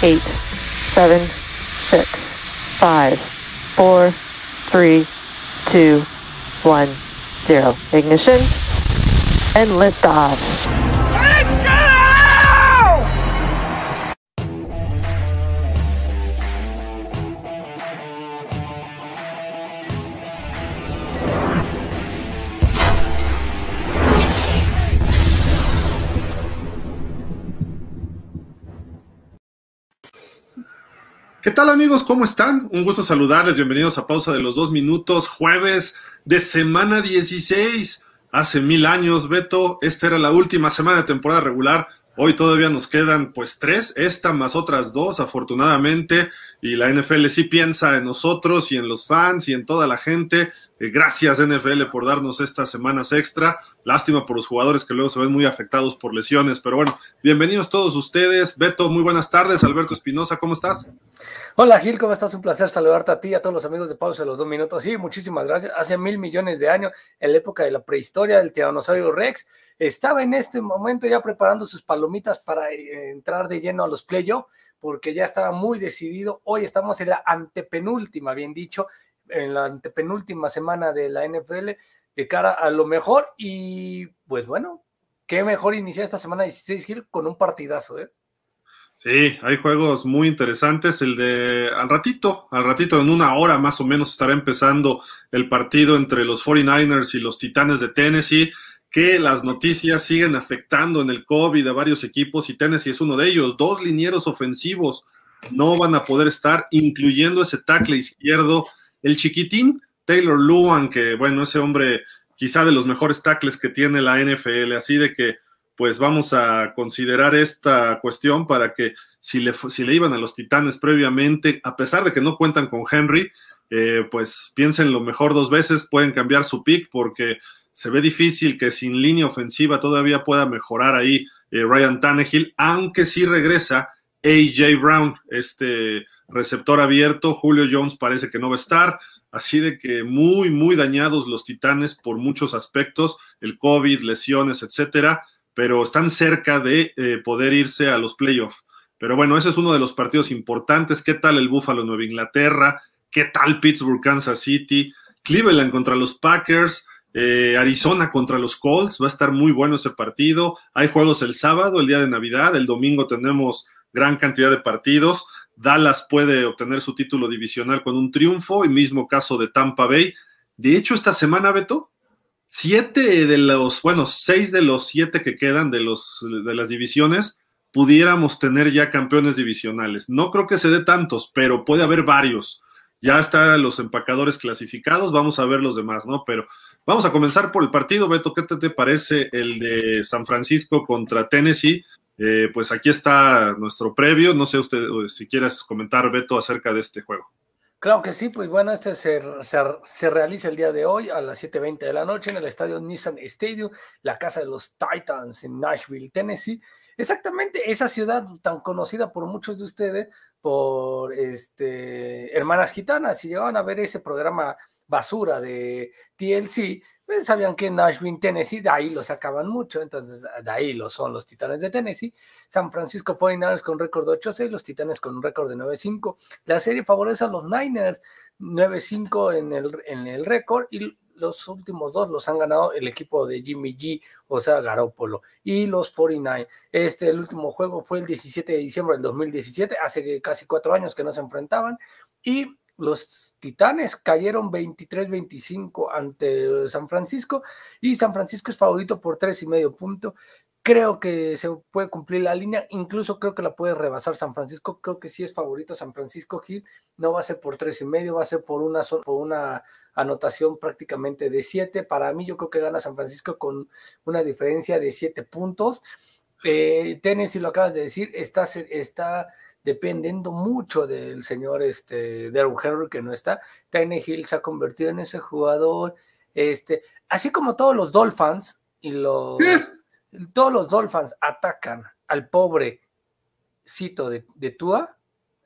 10, 9, 8, 7, 6, 5, 4, 3, 2, 1, 0. Ignition and lift ¿Qué tal amigos? ¿Cómo están? Un gusto saludarles. Bienvenidos a Pausa de los Dos Minutos, jueves de semana 16. Hace mil años, Beto, esta era la última semana de temporada regular. Hoy todavía nos quedan pues tres, esta más otras dos, afortunadamente, y la NFL sí piensa en nosotros y en los fans y en toda la gente. Eh, gracias NFL por darnos estas semanas extra. Lástima por los jugadores que luego se ven muy afectados por lesiones, pero bueno, bienvenidos todos ustedes. Beto, muy buenas tardes. Alberto Espinosa, ¿cómo estás? Hola Gil, ¿cómo estás? Un placer saludarte a ti y a todos los amigos de Pausa de los dos minutos. Sí, muchísimas gracias. Hace mil millones de años, en la época de la prehistoria del tiranosaurio Rex, estaba en este momento ya preparando sus palomitas para eh, entrar de lleno a los playoffs, porque ya estaba muy decidido. Hoy estamos en la antepenúltima, bien dicho, en la antepenúltima semana de la NFL de cara a lo mejor y pues bueno, qué mejor iniciar esta semana 16 Gil con un partidazo, ¿eh? Sí, hay juegos muy interesantes. El de al ratito, al ratito, en una hora más o menos, estará empezando el partido entre los 49ers y los Titanes de Tennessee, que las noticias siguen afectando en el COVID a varios equipos y Tennessee es uno de ellos. Dos linieros ofensivos no van a poder estar, incluyendo ese tackle izquierdo el chiquitín Taylor Luan, que bueno, ese hombre quizá de los mejores tackles que tiene la NFL, así de que pues vamos a considerar esta cuestión para que si le, si le iban a los Titanes previamente, a pesar de que no cuentan con Henry, eh, pues piensen lo mejor dos veces, pueden cambiar su pick porque se ve difícil que sin línea ofensiva todavía pueda mejorar ahí eh, Ryan Tannehill, aunque sí regresa AJ Brown, este receptor abierto, Julio Jones parece que no va a estar, así de que muy, muy dañados los Titanes por muchos aspectos, el COVID, lesiones, etcétera, pero están cerca de eh, poder irse a los playoffs. Pero bueno, ese es uno de los partidos importantes. ¿Qué tal el Buffalo Nueva Inglaterra? ¿Qué tal Pittsburgh, Kansas City? Cleveland contra los Packers. Eh, Arizona contra los Colts. Va a estar muy bueno ese partido. Hay juegos el sábado, el día de Navidad. El domingo tenemos gran cantidad de partidos. Dallas puede obtener su título divisional con un triunfo, y mismo caso de Tampa Bay. De hecho, esta semana, Beto, siete de los, bueno, seis de los siete que quedan de, los, de las divisiones, pudiéramos tener ya campeones divisionales. No creo que se dé tantos, pero puede haber varios. Ya están los empacadores clasificados, vamos a ver los demás, ¿no? Pero vamos a comenzar por el partido, Beto, ¿qué te parece el de San Francisco contra Tennessee? Eh, pues aquí está nuestro previo. No sé usted si quieres comentar, Beto, acerca de este juego. Claro que sí, pues bueno, este se, se, realiza el día de hoy a las 7.20 de la noche en el estadio Nissan Stadium, la casa de los Titans en Nashville, Tennessee. Exactamente esa ciudad tan conocida por muchos de ustedes, por este, Hermanas Gitanas. Si llegaban a ver ese programa basura de TLC, pues sabían que Nashville, Tennessee, de ahí lo sacaban mucho, entonces de ahí lo son los Titanes de Tennessee. San Francisco 49ers con récord de 8-6, los Titanes con un récord de 9-5. La serie favorece a los Niners, 9-5 en el, en el récord, y los últimos dos los han ganado el equipo de Jimmy G, o sea, Garópolo, y los 49. Este, el último juego fue el 17 de diciembre del 2017, hace casi cuatro años que no se enfrentaban, y los Titanes cayeron 23-25 ante San Francisco y San Francisco es favorito por tres y medio punto. Creo que se puede cumplir la línea, incluso creo que la puede rebasar San Francisco. Creo que sí es favorito San Francisco Gil. No va a ser por tres y medio, va a ser por una, por una anotación prácticamente de siete. Para mí, yo creo que gana San Francisco con una diferencia de siete puntos. Eh, Tennessee, lo acabas de decir, está, está dependiendo mucho del señor este, Henry que no está. Hill se ha convertido en ese jugador, este, así como todos los Dolphins y los todos los Dolphins atacan al pobre cito de, de Tua,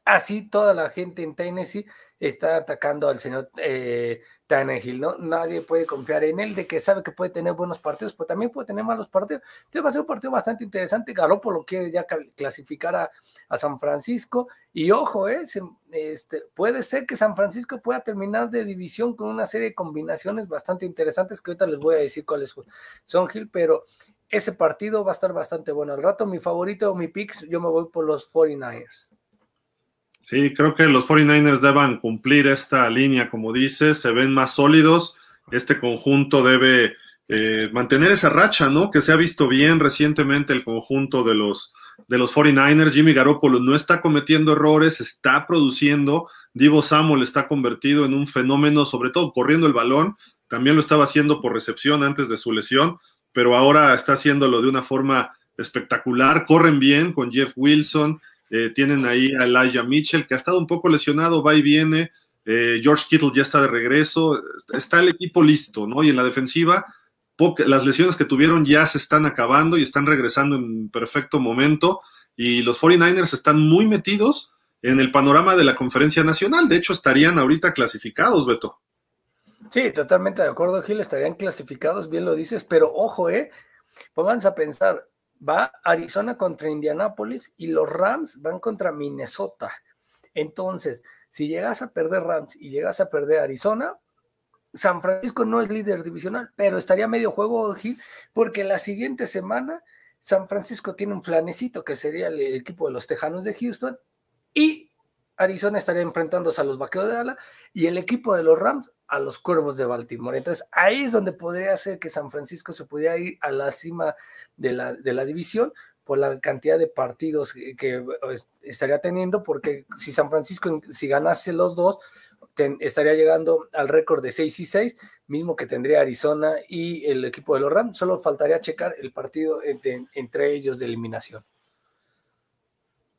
Así toda la gente en Tennessee está atacando al señor eh, Tannehill, ¿no? Nadie puede confiar en él de que sabe que puede tener buenos partidos, pero también puede tener malos partidos. Entonces va a ser un partido bastante interesante. Garoppolo quiere ya clasificar a, San Francisco y ojo, eh, este, puede ser que San Francisco pueda terminar de división con una serie de combinaciones bastante interesantes que ahorita les voy a decir cuáles son, Gil, pero ese partido va a estar bastante bueno. Al rato mi favorito o mi picks, yo me voy por los 49ers. Sí, creo que los 49ers deban cumplir esta línea, como dices, se ven más sólidos. Este conjunto debe eh, mantener esa racha, ¿no? Que se ha visto bien recientemente el conjunto de los, de los 49ers. Jimmy Garoppolo no está cometiendo errores, está produciendo. Divo Samuel está convertido en un fenómeno, sobre todo corriendo el balón. También lo estaba haciendo por recepción antes de su lesión, pero ahora está haciéndolo de una forma espectacular. Corren bien con Jeff Wilson. Eh, tienen ahí a Elijah Mitchell, que ha estado un poco lesionado, va y viene. Eh, George Kittle ya está de regreso. Está el equipo listo, ¿no? Y en la defensiva, las lesiones que tuvieron ya se están acabando y están regresando en perfecto momento. Y los 49ers están muy metidos en el panorama de la conferencia nacional. De hecho, estarían ahorita clasificados, Beto. Sí, totalmente de acuerdo, Gil. Estarían clasificados, bien lo dices, pero ojo, ¿eh? Pónganse a pensar, va Arizona contra Indianápolis y los Rams van contra Minnesota. Entonces, si llegas a perder Rams y llegas a perder Arizona, San Francisco no es líder divisional, pero estaría medio juego, porque la siguiente semana San Francisco tiene un flanecito que sería el equipo de los Tejanos de Houston y Arizona estaría enfrentándose a los Vaqueros de Ala y el equipo de los Rams a los Cuervos de Baltimore. Entonces ahí es donde podría ser que San Francisco se pudiera ir a la cima de la, de la división por la cantidad de partidos que, pues, estaría teniendo, porque si San Francisco, si ganase los dos, estaría llegando al récord de 6 y 6, mismo que tendría Arizona y el equipo de los Rams, solo faltaría checar el partido entre ellos de eliminación.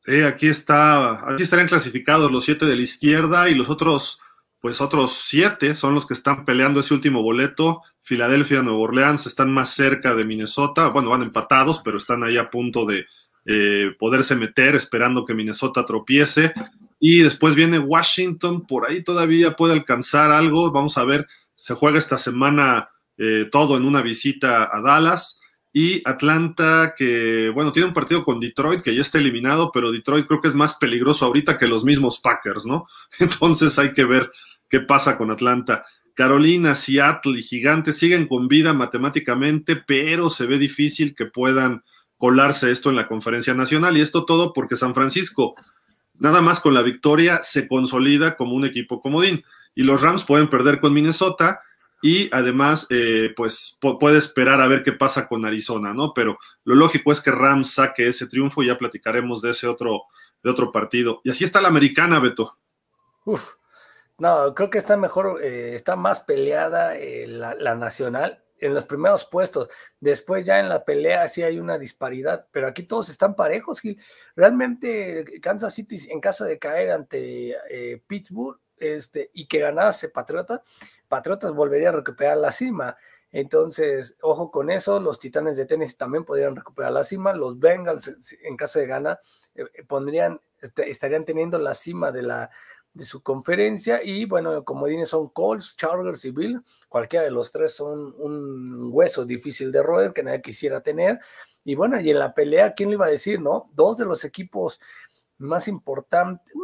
Sí, aquí está, aquí estarían clasificados los siete de la izquierda y los otros, pues otros siete son los que están peleando ese último boleto. Filadelfia, Nueva Orleans están más cerca de Minnesota, bueno, van empatados, pero están ahí a punto de eh, poderse meter, esperando que Minnesota tropiece. Y después viene Washington, por ahí todavía puede alcanzar algo. Vamos a ver, se juega esta semana eh, todo en una visita a Dallas. Y Atlanta, que bueno, tiene un partido con Detroit que ya está eliminado, pero Detroit creo que es más peligroso ahorita que los mismos Packers, ¿no? Entonces hay que ver qué pasa con Atlanta. Carolina, Seattle y Gigantes siguen con vida matemáticamente, pero se ve difícil que puedan colarse esto en la conferencia nacional. Y esto todo porque San Francisco, nada más con la victoria, se consolida como un equipo comodín. Y los Rams pueden perder con Minnesota y además, eh, pues puede esperar a ver qué pasa con Arizona, ¿no? Pero lo lógico es que Rams saque ese triunfo y ya platicaremos de ese otro, de otro partido. Y así está la americana, Beto. Uf, no, creo que está mejor, eh, está más peleada eh, la, nacional en los primeros puestos. Después ya en la pelea sí hay una disparidad, pero aquí todos están parejos, Gil. Realmente Kansas City, en caso de caer ante Pittsburgh, este, y que ganase Patriotas, Patriotas volvería a recuperar la cima. Entonces, ojo con eso, los Titanes de Tennessee también podrían recuperar la cima, los Bengals, en caso de ganar, eh, eh, pondrían, este, estarían teniendo la cima de la de su conferencia y bueno, como dicen son Colts, Chargers y Bill, cualquiera de los tres son un hueso difícil de roer que nadie quisiera tener. Y bueno, y en la pelea, ¿quién le iba a decir, no? Dos de los equipos más importantes,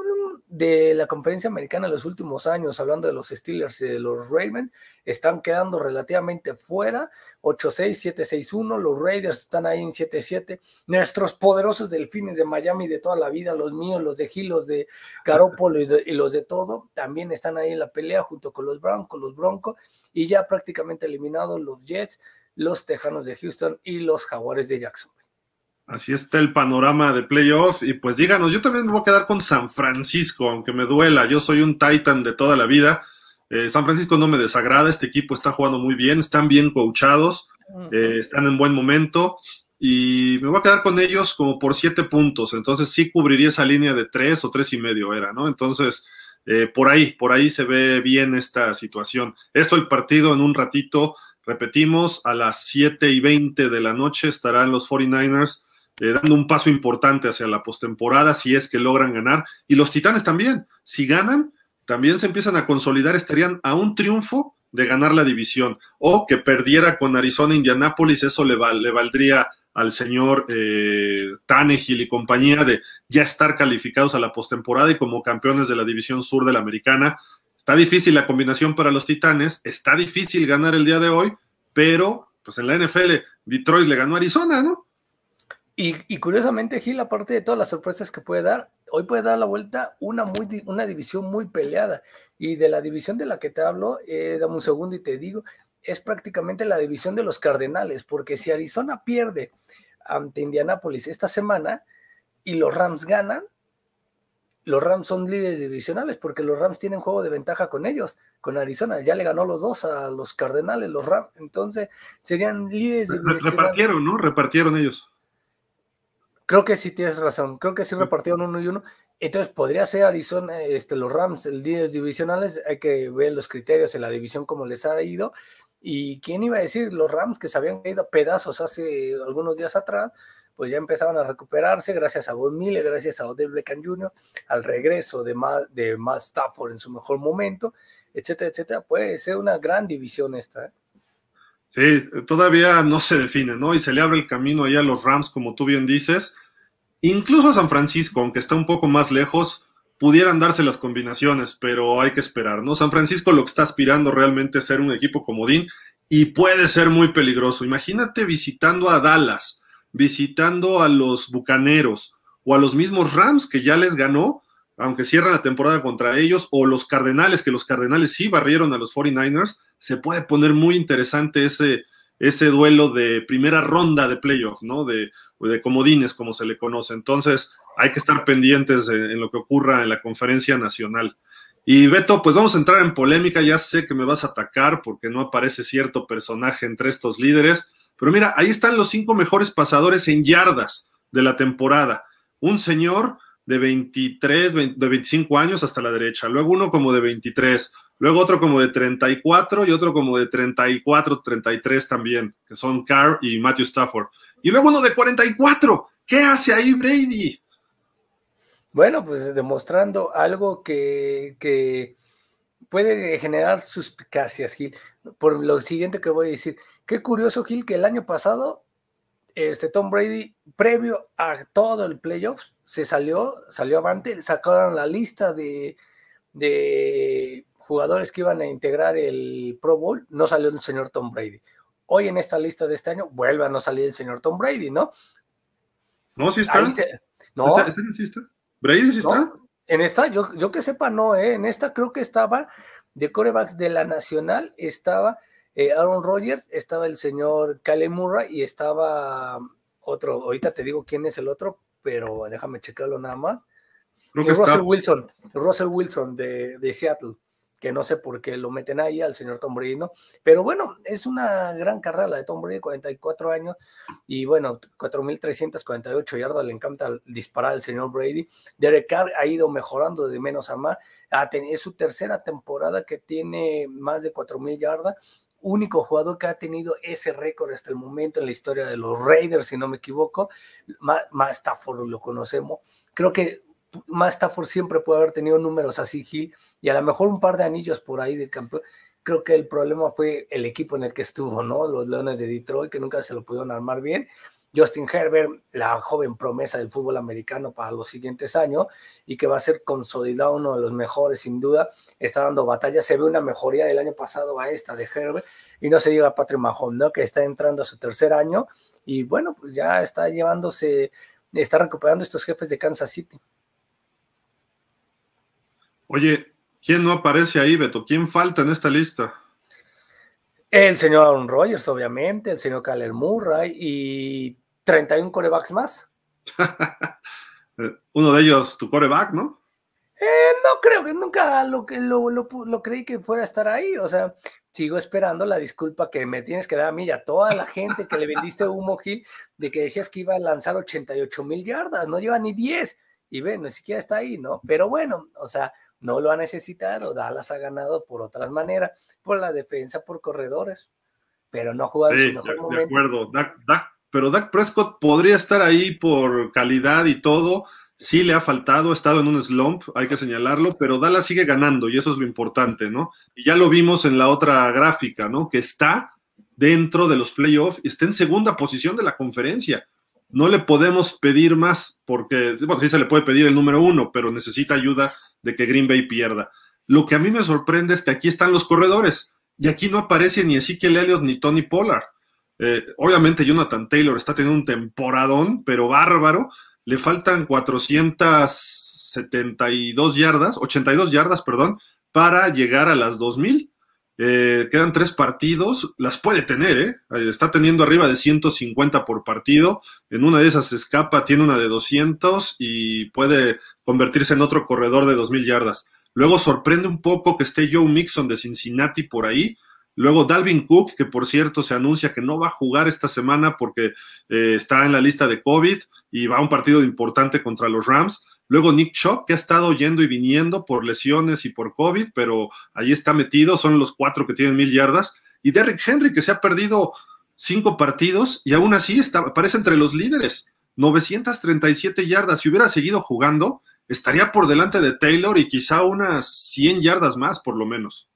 de la conferencia americana en los últimos años, hablando de los Steelers y de los Ravens, están quedando relativamente fuera, 8-6, 7-6-1, los Raiders están ahí en 7-7, nuestros poderosos delfines de Miami de toda la vida, los míos, los de Gil, los de Garoppolo y, los de todo, también están ahí en la pelea junto con los Broncos, los Broncos, y ya prácticamente eliminados los Jets, los Tejanos de Houston y los Jaguares de Jacksonville. Así está el panorama de playoff. Y pues díganos, yo también me voy a quedar con San Francisco, aunque me duela. Yo soy un Titan de toda la vida. Eh, San Francisco no me desagrada, este equipo está jugando muy bien, están bien coachados, eh, están en buen momento. Y me voy a quedar con ellos como por siete puntos. Entonces sí cubriría esa línea de tres o tres y medio era, ¿no? Entonces, eh, por ahí, por ahí se ve bien esta situación. Esto el partido en un ratito, repetimos, a las siete y veinte de la noche estarán los 49ers eh, dando un paso importante hacia la postemporada si es que logran ganar. Y los Titanes también, si ganan, también se empiezan a consolidar, estarían a un triunfo de ganar la división. O que perdiera con Arizona Indianápolis, eso le, valdría al señor eh, y compañía de ya estar calificados a la postemporada y como campeones de la división sur de la americana. Está difícil la combinación para los Titanes, está difícil ganar el día de hoy, pero pues en la NFL Detroit le ganó a Arizona, ¿no? Y, curiosamente, Gil, aparte de todas las sorpresas que puede dar, hoy puede dar la vuelta una, muy, una división muy peleada. Y de la división de la que te hablo, eh, dame un segundo y te digo, es prácticamente la división de los Cardenales, porque si Arizona pierde ante Indianápolis esta semana y los Rams ganan, los Rams son líderes divisionales porque los Rams tienen juego de ventaja con ellos, con Arizona. Ya le ganó los dos a los Cardenales, los Rams. Entonces serían líderes divisionales. Repartieron, ¿no? Repartieron ellos. Creo que sí tienes razón. Creo que sí repartieron uno y uno. Entonces podría ser Arizona, este, los Rams, el líderes divisionales. Hay que ver los criterios en la división como les ha ido. Y quién iba a decir, los Rams que se habían caído a pedazos hace algunos días atrás, pues ya empezaban a recuperarse gracias a Von Miller, gracias a Odell Beckham Jr., al regreso de más, de más Stafford en su mejor momento, etcétera, etcétera. Puede ser una gran división esta. ¿eh? Sí, todavía no se define, ¿no? Y se le abre el camino allá a los Rams, como tú bien dices. Incluso a San Francisco, aunque está un poco más lejos, pudieran darse las combinaciones, pero hay que esperar, ¿no? San Francisco lo que está aspirando realmente es ser un equipo comodín y puede ser muy peligroso. Imagínate visitando a Dallas, visitando a los Bucaneros o a los mismos Rams que ya les ganó, aunque cierran la temporada contra ellos, o los Cardenales, que los Cardenales sí barrieron a los 49ers, se puede poner muy interesante ese, ese duelo de primera ronda de playoff, ¿no? De, de comodines, como se le conoce. Entonces, hay que estar pendientes en lo que ocurra en la conferencia nacional. Y Beto, pues vamos a entrar en polémica, ya sé que me vas a atacar porque no aparece cierto personaje entre estos líderes, pero mira, ahí están los cinco mejores pasadores en yardas de la temporada. Un señor de 23, de 25 años hasta la derecha, luego uno como de 23, luego otro como de 34 y otro como de 34, 33 también, que son Carr y Matthew Stafford. Y luego uno de 44. ¿Qué hace ahí Brady? Bueno, pues demostrando algo que, puede generar suspicacias, Gil. Por lo siguiente que voy a decir. Qué curioso, Gil, que el año pasado, este Tom Brady, previo a todo el playoffs, se salió, salió avante, sacaron la lista de, de jugadores que iban a integrar el Pro Bowl, no salió el señor Tom Brady. Hoy en esta lista de este año vuelve a no salir el señor Tom Brady, ¿no? No, sí está. no. ¿Está, sí está? ¿Brady sí está? En esta, yo, yo que sepa, no, ¿eh? En esta creo que estaba de corebacks de la Nacional, estaba eh, Aaron Rodgers, estaba el señor Kyle Murray y estaba otro, ahorita te digo quién es el otro, pero déjame checarlo nada más. Russell Wilson, Russell Wilson de, de Seattle que no sé por qué lo meten ahí al señor Tom Brady, ¿no? Pero bueno, es una gran carrera la de Tom Brady, 44 años, y bueno, 4.348 yardas, le encanta disparar al señor Brady. Derek Carr ha ido mejorando de menos a más, es su tercera temporada que tiene más de 4.000 yardas, único jugador que ha tenido ese récord hasta el momento en la historia de los Raiders, si no me equivoco. Más Stafford lo conocemos. Creo que más Stafford siempre puede haber tenido números así, Gil, y a lo mejor un par de anillos por ahí de campeón. Creo que el problema fue el equipo en el que estuvo, ¿no? Los Leones de Detroit, que nunca se lo pudieron armar bien. Justin Herbert, la joven promesa del fútbol americano para los siguientes años y que va a ser consolidado uno de los mejores sin duda, está dando batalla, se ve una mejoría del año pasado a esta de Herbert y no se diga Patrick Mahomes, ¿no? Que está entrando a su tercer año y bueno, pues ya está llevándose, está recuperando estos jefes de Kansas City. Oye, ¿quién no aparece ahí, Beto? ¿Quién falta en esta lista? El señor Aaron Rodgers, obviamente, el señor Kyler Murray y 31 corebacks más. Uno de ellos, tu coreback, ¿no? Eh, no creo que nunca lo, lo, lo, creí que fuera a estar ahí. O sea, sigo esperando la disculpa que me tienes que dar a mí y a toda la gente que le vendiste humo, Gil, de que decías que iba a lanzar 88 mil yardas, no lleva ni 10. Y ven, ni siquiera está ahí, ¿no? Pero bueno, o sea, no lo ha necesitado, Dallas ha ganado por otras maneras, por la defensa, por corredores, pero no ha jugado en su mejor de, acuerdo, Dak, pero Dak Prescott podría estar ahí por calidad y todo. Sí le ha faltado, ha estado en un slump, hay que señalarlo, pero Dallas sigue ganando y eso es lo importante, ¿no? Y ya lo vimos en la otra gráfica, ¿no? Que está dentro de los playoffs y está en segunda posición de la conferencia. No le podemos pedir más porque, bueno, sí se le puede pedir el número uno, pero necesita ayuda de que Green Bay pierda. Lo que a mí me sorprende es que aquí están los corredores y aquí no aparece ni Ezekiel Elliott ni Tony Pollard. Eh, obviamente Jonathan Taylor está teniendo un temporadón, pero bárbaro. Le faltan 472 yardas, 82 yardas, perdón, para llegar a las 2000. Eh, quedan tres partidos, las puede tener, ¿eh? Está teniendo arriba de 150 por partido. En una de esas escapa, tiene una de 200 y puede convertirse en otro corredor de 2000 yardas. Luego sorprende un poco que esté Joe Mixon de Cincinnati por ahí. Luego Dalvin Cook, que por cierto se anuncia que no va a jugar esta semana porque eh, está en la lista de COVID y va a un partido importante contra los Rams. Luego Nick Chubb, que ha estado yendo y viniendo por lesiones y por COVID, pero ahí está metido, son los cuatro que tienen mil yardas. Y Derrick Henry, que se ha perdido cinco partidos y aún así está, aparece entre los líderes, 937 yardas. Si hubiera seguido jugando, estaría por delante de Taylor y quizá unas 100 yardas más, por lo menos.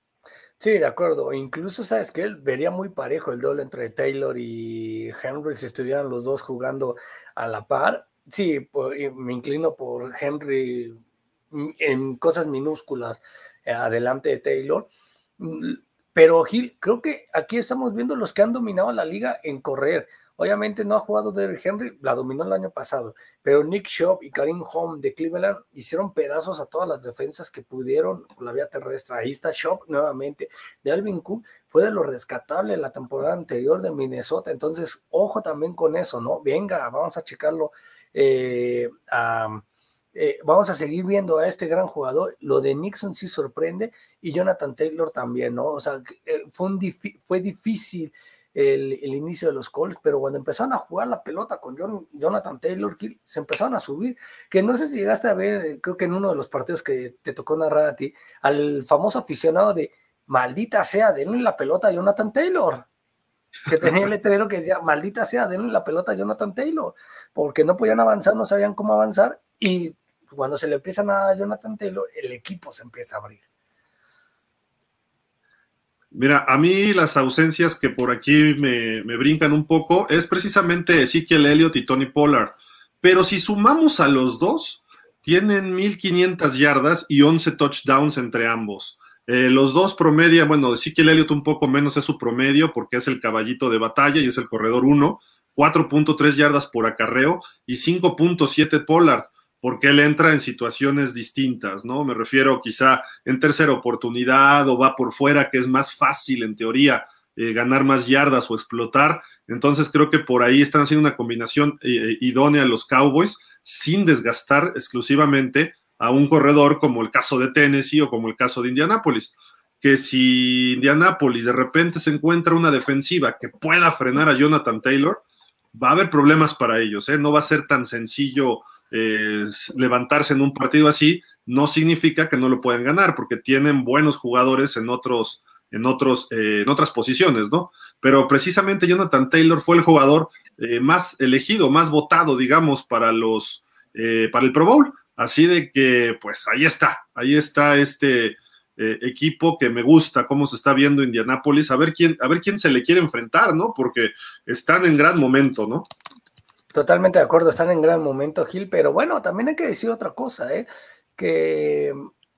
Sí, de acuerdo. Incluso, sabes que él vería muy parejo el doble entre Taylor y Henry si estuvieran los dos jugando a la par. Sí, me inclino por Henry en cosas minúsculas eh, adelante de Taylor. Mm, pero Gil, creo que aquí estamos viendo los que han dominado la liga en correr. Obviamente no ha jugado Derrick Henry, la dominó el año pasado, pero Nick Shop y Karim Home de Cleveland hicieron pedazos a todas las defensas que pudieron por la vía terrestre. Ahí está Shop nuevamente. De Alvin Cook fue de lo rescatable la temporada anterior de Minnesota, entonces ojo también con eso, ¿no? Venga, vamos a checarlo. Eh, eh, vamos a seguir viendo a este gran jugador. Lo de Nixon sí sorprende y Jonathan Taylor también, ¿no? O sea, eh, fue, un fue difícil el, inicio de los Colts, pero cuando empezaron a jugar la pelota con Jonathan Taylor, se empezaron a subir, que no sé si llegaste a ver, creo que en uno de los partidos que te tocó narrar a ti, al famoso aficionado de maldita sea, denle la pelota a Jonathan Taylor, que tenía el letrero que decía, maldita sea, denle la pelota a Jonathan Taylor, porque no podían avanzar, no sabían cómo avanzar, y cuando se le empiezan a Jonathan Taylor, el equipo se empieza a abrir. Mira, a mí las ausencias que por aquí me, brincan un poco es precisamente Ezekiel Elliott y Tony Pollard. Pero si sumamos a los dos, tienen 1500 yardas y 11 touchdowns entre ambos. Eh, los dos promedia, bueno, Ezekiel Elliott un poco menos es su promedio porque es el caballito de batalla y es el corredor 1, 4.3 yardas por acarreo y 5.7 Pollard porque él entra en situaciones distintas, ¿no? Me refiero quizá en tercera oportunidad o va por fuera, que es más fácil en teoría eh, ganar más yardas o explotar. Entonces creo que por ahí están haciendo una combinación eh, eh, idónea los Cowboys sin desgastar exclusivamente a un corredor como el caso de Tennessee o como el caso de Indianápolis. Que si Indianápolis de repente se encuentra una defensiva que pueda frenar a Jonathan Taylor, va a haber problemas para ellos, ¿eh? No va a ser tan sencillo levantarse en un partido así no significa que no lo puedan ganar, porque tienen buenos jugadores en otros, en otros, eh, en otras posiciones, ¿no? Pero precisamente Jonathan Taylor fue el jugador eh, más elegido, más votado, digamos, para los, eh, para el Pro Bowl. Así de que, pues ahí está, ahí está este equipo que me gusta, cómo se está viendo Indianápolis, a ver quién, a ver quién se le quiere enfrentar, ¿no? Porque están en gran momento, ¿no? Totalmente de acuerdo, están en gran momento, Gil, pero bueno, también hay que decir otra cosa, ¿eh? que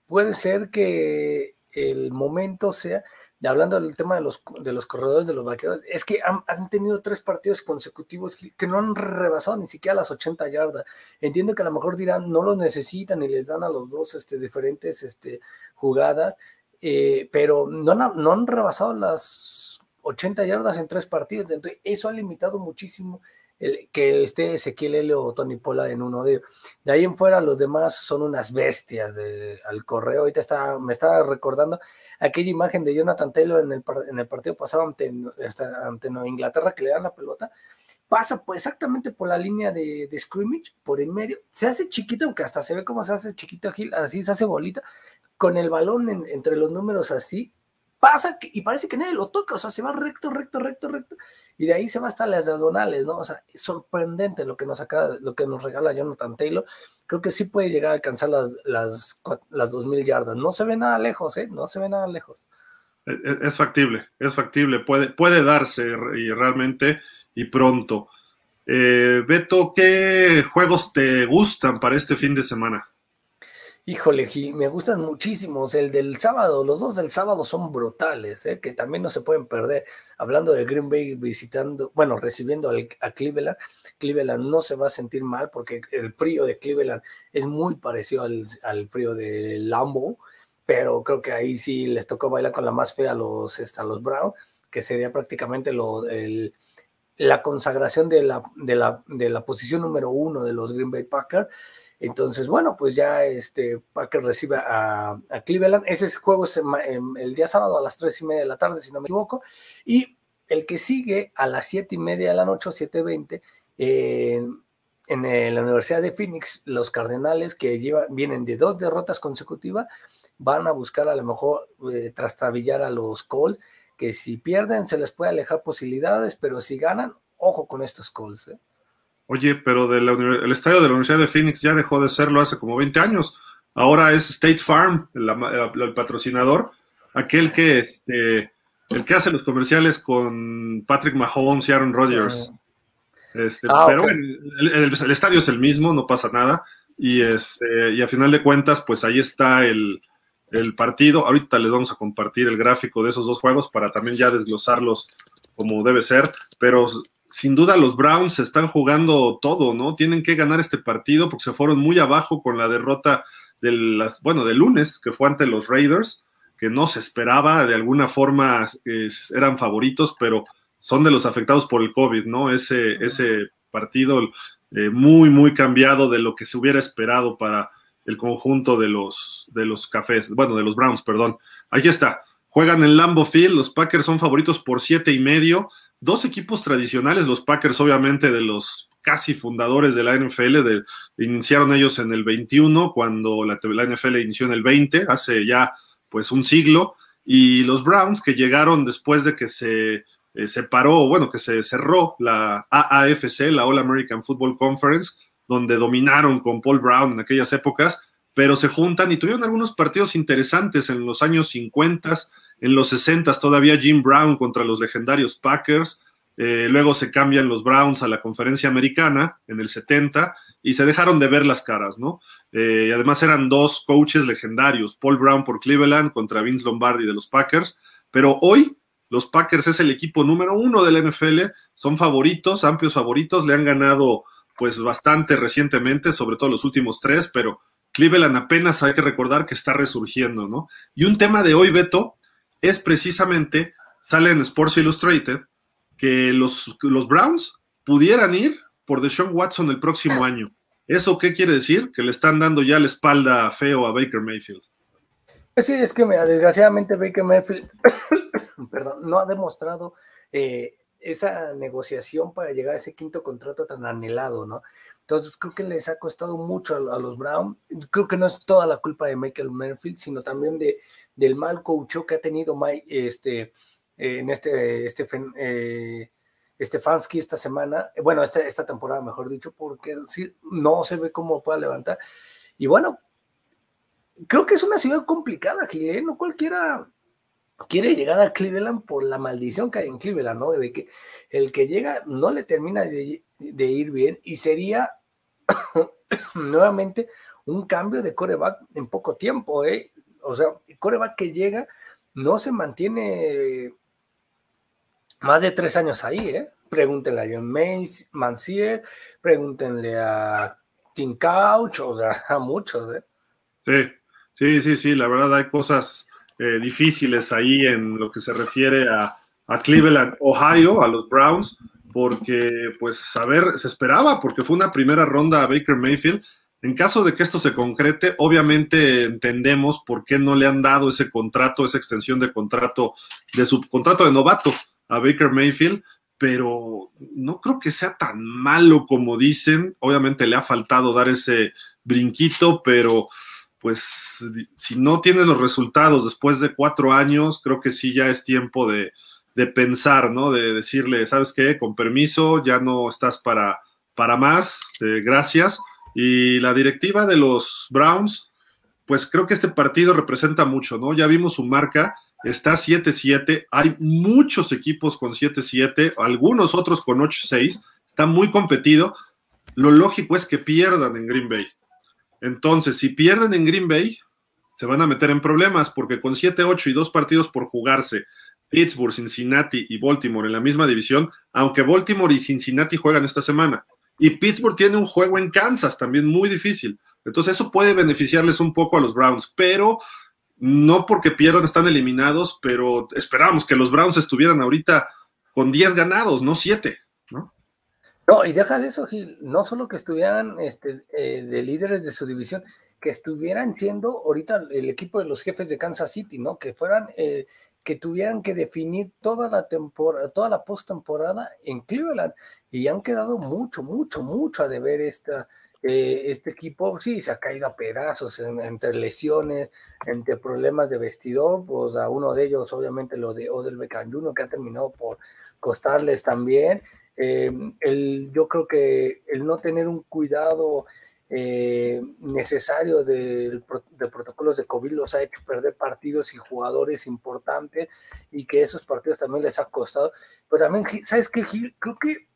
puede ser que el momento sea, hablando del tema de los, de los corredores de los vaqueros, es que han, tenido tres partidos consecutivos que no han rebasado ni siquiera las 80 yardas. Entiendo que a lo mejor dirán, no lo necesitan y les dan a los dos este, diferentes este, jugadas, eh, pero no no han rebasado las 80 yardas en tres partidos. Entonces, eso ha limitado muchísimo que esté Ezequiel L o Tony Pola en uno de ellos. De ahí en fuera, los demás son unas bestias de, al correo. Ahorita está, me estaba recordando aquella imagen de Jonathan Taylor en el, el partido pasado ante, ante Inglaterra que le dan la pelota. Pasa pues exactamente por la línea de, de scrimmage, por en medio. Se hace chiquito, aunque hasta se ve cómo se hace chiquito, así se hace bolita. Con el balón entre los números así, pasa y parece que nadie lo toca, o sea, se va recto, recto, recto, recto, y de ahí se va hasta las diagonales, ¿no? O sea, es sorprendente lo que nos acaba, lo que nos regala Jonathan Taylor. Creo que sí puede llegar a alcanzar las, las, las 2.000 yardas. No se ve nada lejos, ¿eh? No se ve nada lejos. E, e, es, factible, es factible, puede, puede darse y realmente y pronto. Eh, Beto, ¿qué juegos te gustan para este fin de semana? Híjole, me gustan muchísimos. El del sábado, los dos del sábado son brutales, ¿eh? que también no se pueden perder. Hablando de Green Bay visitando, bueno, recibiendo a Cleveland, Cleveland no se va a sentir mal porque el frío de Cleveland es muy parecido al, frío de Lambo, pero creo que ahí sí les tocó bailar con la más fea a los, este, a los Browns, que sería prácticamente la consagración de la, de, la, de la posición número uno de los Green Bay Packers entonces, bueno, pues ya este Packers recibe a, Cleveland. Ese juego es el día sábado a las tres y media de la tarde, si no me equivoco. Y el que sigue a las siete y media de la noche, 7.20, en, en la Universidad de Phoenix, los Cardenales que vienen de dos derrotas consecutivas, van a buscar a lo mejor eh, trastabillar a los Colts, que si pierden se les puede alejar posibilidades, pero si ganan, ojo con estos Colts. ¿eh? Oye, pero el estadio de la Universidad de Phoenix ya dejó de serlo hace como 20 años. Ahora es State Farm, el, patrocinador, aquel que, este, el que hace los comerciales con Patrick Mahomes y Aaron Rodgers. Este, ah, pero el, estadio es el mismo, no pasa nada. Y, este, y a final de cuentas, pues ahí está el, el partido. Ahorita les vamos a compartir el gráfico de esos dos juegos para también ya desglosarlos como debe ser. Pero sin duda los Browns están jugando todo, ¿no? Tienen que ganar este partido porque se fueron muy abajo con la derrota del, bueno, del lunes, que fue ante los Raiders, que no se esperaba, de alguna forma eran favoritos, pero son de los afectados por el COVID, ¿no? Ese, ese partido eh, muy, muy cambiado de lo que se hubiera esperado para el conjunto de los, de los cafés, bueno, de los Browns, perdón. Aquí está, juegan en Lambo Field, los Packers son favoritos por siete y medio, dos equipos tradicionales, los Packers obviamente de los casi fundadores de la NFL, de, iniciaron ellos en el 21, cuando la, NFL inició en el 20, hace ya pues un siglo, y los Browns que llegaron después de que se eh, separó, bueno, que se cerró la AAFC, la All American Football Conference, donde dominaron con Paul Brown en aquellas épocas, pero se juntan y tuvieron algunos partidos interesantes en los años 50, en los 60 todavía Jim Brown contra los legendarios Packers. Eh, luego se cambian los Browns a la conferencia americana en el 70 y se dejaron de ver las caras, ¿no? Eh, además eran dos coaches legendarios, Paul Brown por Cleveland contra Vince Lombardi de los Packers, pero hoy los Packers es el equipo número uno del NFL, son favoritos, amplios favoritos, le han ganado pues bastante recientemente, sobre todo los últimos tres, pero Cleveland apenas hay que recordar que está resurgiendo, ¿no? Y un tema de hoy, Beto, es precisamente, sale en Sports Illustrated, que los, los Browns pudieran ir por Deshaun Watson el próximo año. ¿Eso qué quiere decir? Que le están dando ya la espalda feo a Baker Mayfield. Sí, es que desgraciadamente Baker Mayfield perdón, no ha demostrado eh, esa negociación para llegar a ese quinto contrato tan anhelado, ¿no? Entonces creo que les ha costado mucho a, los Brown. Creo que no es toda la culpa de Michael Merfield, sino también de, del mal coach que ha tenido Mike, este, en este, este, eh, Stefanski esta semana, eh, bueno, esta, esta temporada, mejor dicho, porque sí, no se ve cómo pueda levantar. Y bueno, creo que es una ciudad complicada, Gil, ¿eh? no cualquiera quiere llegar a Cleveland por la maldición que hay en Cleveland, ¿no? De que el que llega no le termina de, ir bien y sería nuevamente un cambio de coreback en poco tiempo, ¿eh? O sea, el coreback que llega no se mantiene más de tres años ahí, ¿eh? Pregúntenle a John Mancier, pregúntenle a Tim Couch, o sea, a muchos, ¿eh? Sí, sí, sí, sí, la verdad hay cosas eh, difíciles ahí en lo que se refiere a, a Cleveland, Ohio, a los Browns, porque pues a ver, se esperaba, porque fue una primera ronda a Baker Mayfield. En caso de que esto se concrete, obviamente entendemos por qué no le han dado ese contrato, esa extensión de contrato, de su contrato de novato a Baker Mayfield, pero no creo que sea tan malo como dicen. Obviamente le ha faltado dar ese brinquito, pero pues si no tienes los resultados después de cuatro años, creo que sí ya es tiempo de, pensar, ¿no? De decirle, ¿sabes qué? Con permiso, ya no estás para, para más, eh, gracias. Y la directiva de los Browns, pues creo que este partido representa mucho, ¿no? Ya vimos su marca, está 7-7, hay muchos equipos con 7-7, algunos otros con 8-6, está muy competido. Lo lógico es que pierdan en Green Bay. Entonces, si pierden en Green Bay, se van a meter en problemas porque con 7-8 y dos partidos por jugarse, Pittsburgh, Cincinnati y Baltimore en la misma división, aunque Baltimore y Cincinnati juegan esta semana. Y Pittsburgh tiene un juego en Kansas también muy difícil. Entonces eso puede beneficiarles un poco a los Browns, pero no porque pierdan están eliminados, pero esperábamos que los Browns estuvieran ahorita con 10 ganados, no 7, ¿no? Y deja de eso, Gil, no solo que estuvieran este, eh, de líderes de su división, que estuvieran siendo ahorita el equipo de los jefes de Kansas City, ¿no? Que fueran, eh, que tuvieran que definir toda la temporada, toda la postemporada en Cleveland, y han quedado mucho, mucho, mucho a deber esta, eh, este equipo, sí, se ha caído a pedazos entre lesiones, entre problemas de vestidor, pues a uno de ellos, obviamente, lo de Odell Beckham Jr., que ha terminado por costarles también, eh, el, yo creo que el no tener un cuidado eh, necesario de, protocolos de COVID los ha hecho perder partidos y jugadores importantes y que esos partidos también les ha costado. Pero también, ¿sabes qué, Gil? Creo que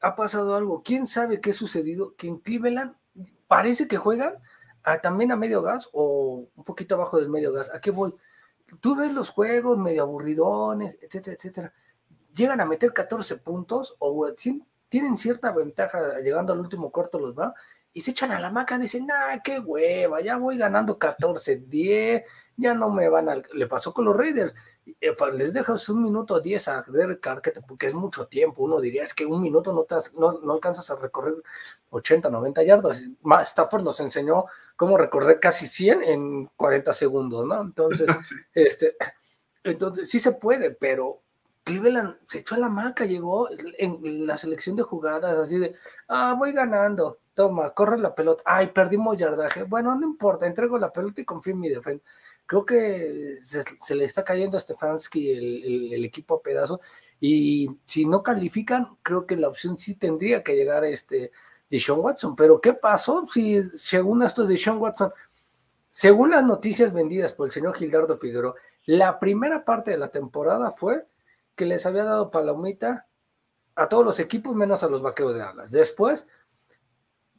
ha pasado algo. ¿Quién sabe qué ha sucedido? Que en Cleveland parece que juegan también a medio gas o un poquito abajo del medio gas. ¿A qué voy? Tú ves los juegos medio aburridones, etcétera, etcétera llegan a meter 14 puntos o tienen cierta ventaja llegando al último corto los va y se echan a la maca, dicen, nah, qué hueva, ya voy ganando 14, 10, ya no me van a... Le pasó con los Raiders, eh, les dejas un minuto 10 a Derek Carr, porque es mucho tiempo, uno diría, es que un minuto no, no, no, alcanzas a recorrer 80, 90 yardas. Stafford nos enseñó cómo recorrer casi 100 en 40 segundos, ¿no? Entonces, este, entonces sí se puede, pero Cleveland se echó a la maca, llegó en la selección de jugadas así de, ah, voy ganando, toma, corre la pelota, ay, perdimos yardaje, bueno, no importa, entrego la pelota y confío en mi defensa. Creo que se, le está cayendo a Stefanski el, equipo a pedazo y si no califican, creo que la opción sí tendría que llegar este de Sean Watson, pero ¿qué pasó si según esto de Sean Watson, según las noticias vendidas por el señor Gildardo Figueroa, la primera parte de la temporada fue que les había dado palomita a todos los equipos menos a los vaqueros de alas. Después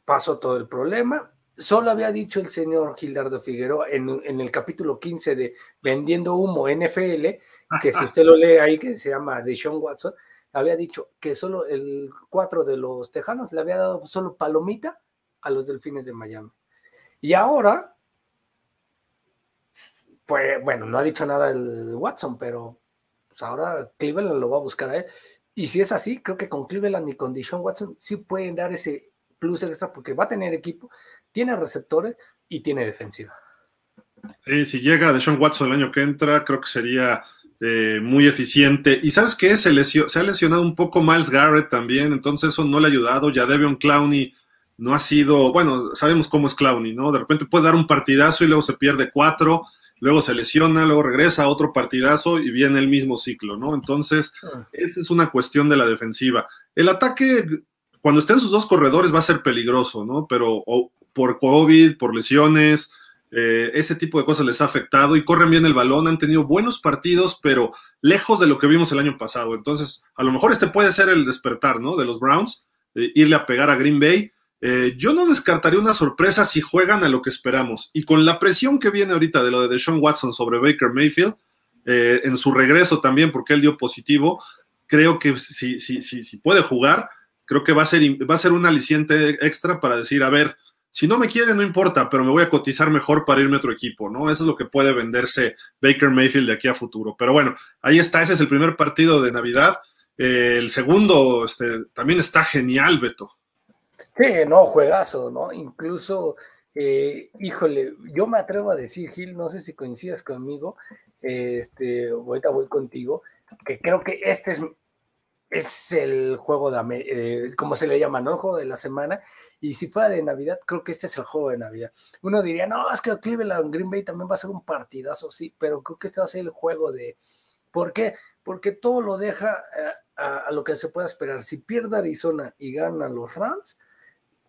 pasó todo el problema. Solo había dicho el señor Gildardo Figueroa en, el capítulo 15 de Vendiendo Humo NFL, que si usted lo lee ahí, que se llama de Sean Watson, había dicho que solo el 4 de los tejanos le había dado solo palomita a los delfines de Miami. Y ahora, pues bueno, no ha dicho nada el Watson, pero pues, ahora Cleveland lo va a buscar a él. Y si es así, creo que con Cleveland y con Deshaun Watson sí pueden dar ese plus extra porque va a tener equipo, tiene receptores y tiene defensiva. si llega Deshaun Watson el año que entra, creo que sería eh, muy eficiente. Y sabes qué? Se, se ha lesionado un poco Miles Garrett también, entonces eso no le ha ayudado. Ya Devion Clowney no ha sido, bueno, sabemos cómo es Clowney, ¿no? De repente puede dar un partidazo y luego se pierde cuatro luego se lesiona, luego regresa a otro partidazo y viene el mismo ciclo, ¿no? Entonces, ah. esa es una cuestión de la defensiva. El ataque, cuando estén sus dos corredores, va a ser peligroso, ¿no? Pero por COVID, por lesiones, eh, ese tipo de cosas les ha afectado y corren bien el balón, han tenido buenos partidos, pero lejos de lo que vimos el año pasado. Entonces, a lo mejor este puede ser el despertar, ¿no? De los Browns, irle a pegar a Green Bay eh, yo no descartaría una sorpresa si juegan a lo que esperamos. Y con la presión que viene ahorita de lo de Deshaun Watson sobre Baker Mayfield, eh, en su regreso también, porque él dio positivo, creo que si, si, si, si puede jugar, creo que va a, ser, va a ser un aliciente extra para decir, a ver, si no me quiere, no importa, pero me voy a cotizar mejor para irme a otro equipo, ¿no? Eso es lo que puede venderse Baker Mayfield de aquí a futuro. Pero bueno, ahí está, ese es el primer partido de Navidad. Eh, el segundo este, también está genial, Beto. Sí, no, juegazo, ¿no? Incluso, eh, híjole, yo me atrevo a decir, Gil, no sé si coincidas conmigo, este, ahorita voy contigo, que creo que este es es el juego de, eh, como se le llama, ¿no? El juego de la semana. Y si fuera de Navidad, creo que este es el juego de Navidad. Uno diría, no, es que Cleveland Green Bay también va a ser un partidazo, sí, pero creo que este va a ser el juego de. ¿Por qué? Porque todo lo deja eh, a, lo que se pueda esperar. Si pierde Arizona y gana los Rams,